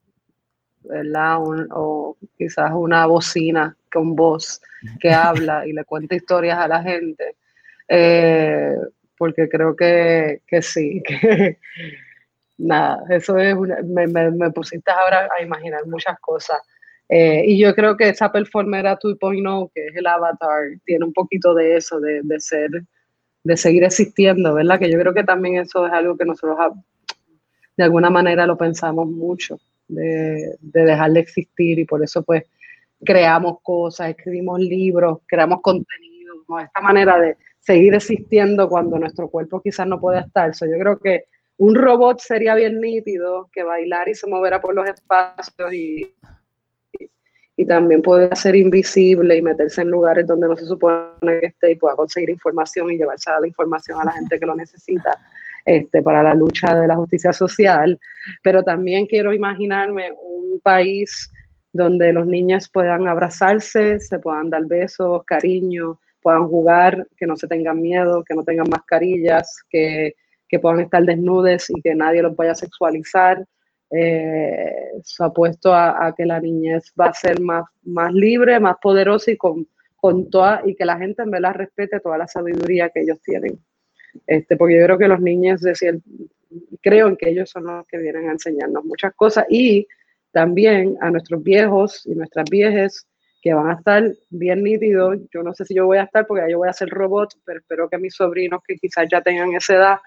¿verdad? o quizás una bocina con voz que habla y le cuenta historias a la gente, eh, porque creo que, que sí, que nada, eso es, me, me, pusiste ahora a imaginar muchas cosas. Eh, y yo creo que esa performera 2.0, que es el avatar, tiene un poquito de eso, de, de, ser, de seguir existiendo, ¿verdad? Que yo creo que también eso es algo que nosotros de alguna manera lo pensamos mucho de, dejar de existir y por eso pues creamos cosas, escribimos libros, creamos contenido, esta manera de seguir existiendo cuando nuestro cuerpo quizás no pueda estar. So, yo creo que un robot sería bien nítido, que bailar y se moverá por los espacios y, y también puede ser invisible y meterse en lugares donde no se supone que esté y pueda conseguir información y llevarse la información a la gente que lo necesita este, para la lucha de la justicia social. Pero también quiero imaginarme un país donde los niños puedan abrazarse, se puedan dar besos, cariño, puedan jugar, que no se tengan miedo, que no tengan mascarillas, que, que puedan estar desnudes y que nadie los vaya a sexualizar eh, se ha puesto a, que la niñez va a ser más, más libre, más poderosa y con, con toda, y que la gente en verdad respete toda la sabiduría que ellos tienen. Este, porque yo creo que los niños, decir, creo en que ellos son los que vienen a enseñarnos muchas cosas y también a nuestros viejos y nuestras viejas que van a estar bien nítidos. Yo no sé si yo voy a estar porque yo voy a ser robot, pero espero que mis sobrinos que quizás ya tengan esa edad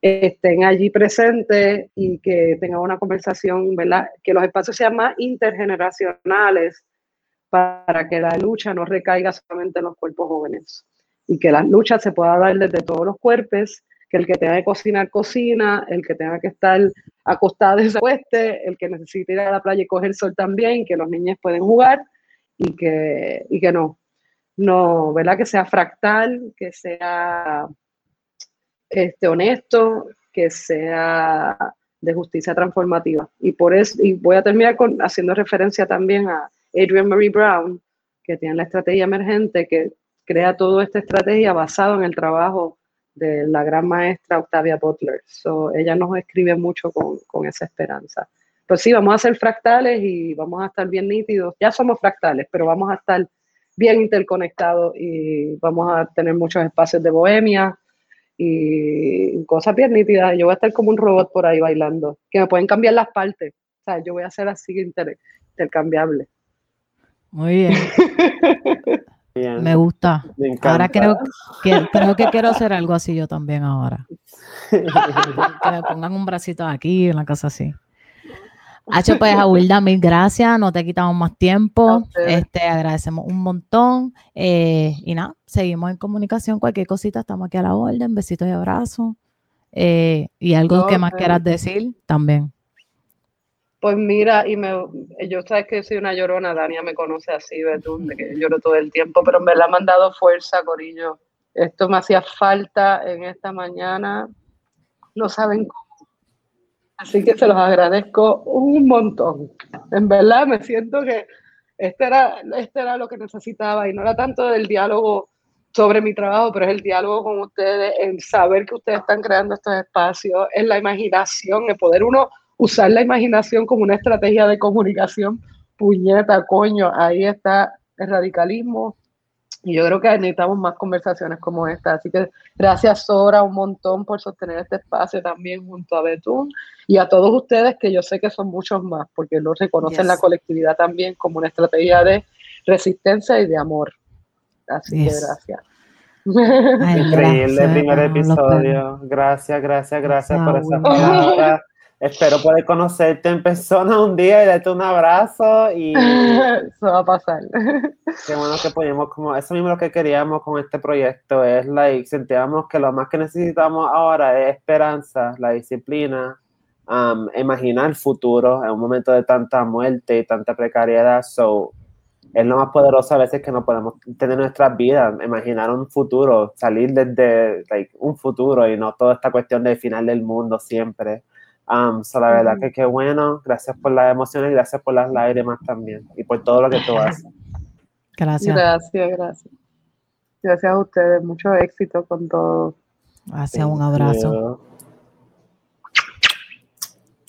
estén allí presentes y que tengan una conversación, ¿verdad? Que los espacios sean más intergeneracionales para que la lucha no recaiga solamente en los cuerpos jóvenes y que la lucha se pueda dar desde todos los cuerpos, que el que tenga que cocinar, cocina, el que tenga que estar acostado se acueste, el que necesite ir a la playa y coger sol también, que los niños pueden jugar y que, y que no, no, ¿verdad? Que sea fractal, que sea este, honesto, que sea de justicia transformativa. Y por eso, y voy a terminar con, haciendo referencia también a Adrian Marie Brown, que tiene la estrategia emergente, que crea toda esta estrategia basado en el trabajo de la gran maestra Octavia Butler. So, ella nos escribe mucho con, con esa esperanza. Pues sí, vamos a ser fractales y vamos a estar bien nítidos. Ya somos fractales, pero vamos a estar bien interconectados y vamos a tener muchos espacios de bohemia, y cosas bien nítidas. Yo voy a estar como un robot por ahí bailando, que me pueden cambiar las partes. O sea, yo voy a ser así intercambiable. Muy bien. Me gusta. ahora creo que, creo que quiero hacer algo así yo también ahora. que me pongan un bracito aquí, una cosa así. Hacho, pues Aguilda, mil gracias, no te quitamos más tiempo, este, agradecemos un montón eh, y nada, seguimos en comunicación, cualquier cosita, estamos aquí a la orden, besitos y abrazos eh, y algo que más quieras decir también. Pues mira, y me, yo sabes que soy una llorona, Dania me conoce así, de que lloro todo el tiempo, pero me la ha mandado fuerza, Corillo. Esto me hacía falta en esta mañana, no saben cómo Así que se los agradezco un montón. En verdad me siento que este era, este era lo que necesitaba y no era tanto del diálogo sobre mi trabajo, pero es el diálogo con ustedes, en saber que ustedes están creando estos espacios, en la imaginación, en poder uno usar la imaginación como una estrategia de comunicación. Puñeta, coño, ahí está el radicalismo, y yo creo que necesitamos más conversaciones como esta. Así que gracias, Sora, un montón por sostener este espacio también junto a Betún y a todos ustedes, que yo sé que son muchos más, porque lo reconocen la colectividad también como una estrategia de resistencia y de amor. Así que gracias. Increíble el primer episodio. Gracias, gracias, gracias por esa palabra. Espero poder conocerte en persona un día y darte un abrazo y... Eso va a pasar. Qué bueno que podemos, como, eso mismo lo que queríamos con este proyecto, es, like, sentíamos que lo más que necesitamos ahora es esperanza, la disciplina, um, imaginar el futuro en un momento de tanta muerte y tanta precariedad, so, es lo más poderoso a veces que no podemos tener nuestras vidas, imaginar un futuro, salir desde like, un futuro y no toda esta cuestión del final del mundo siempre. Um, so la verdad que qué bueno, gracias por las emociones, gracias por las lágrimas también y por todo lo que tú haces. Gracias. Gracias, gracias. Gracias a ustedes, mucho éxito con todo. Gracias, un abrazo.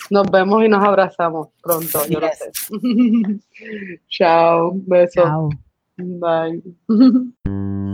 Nos vemos y nos abrazamos pronto, yo lo sé. Chao, besos. Chao. Bye.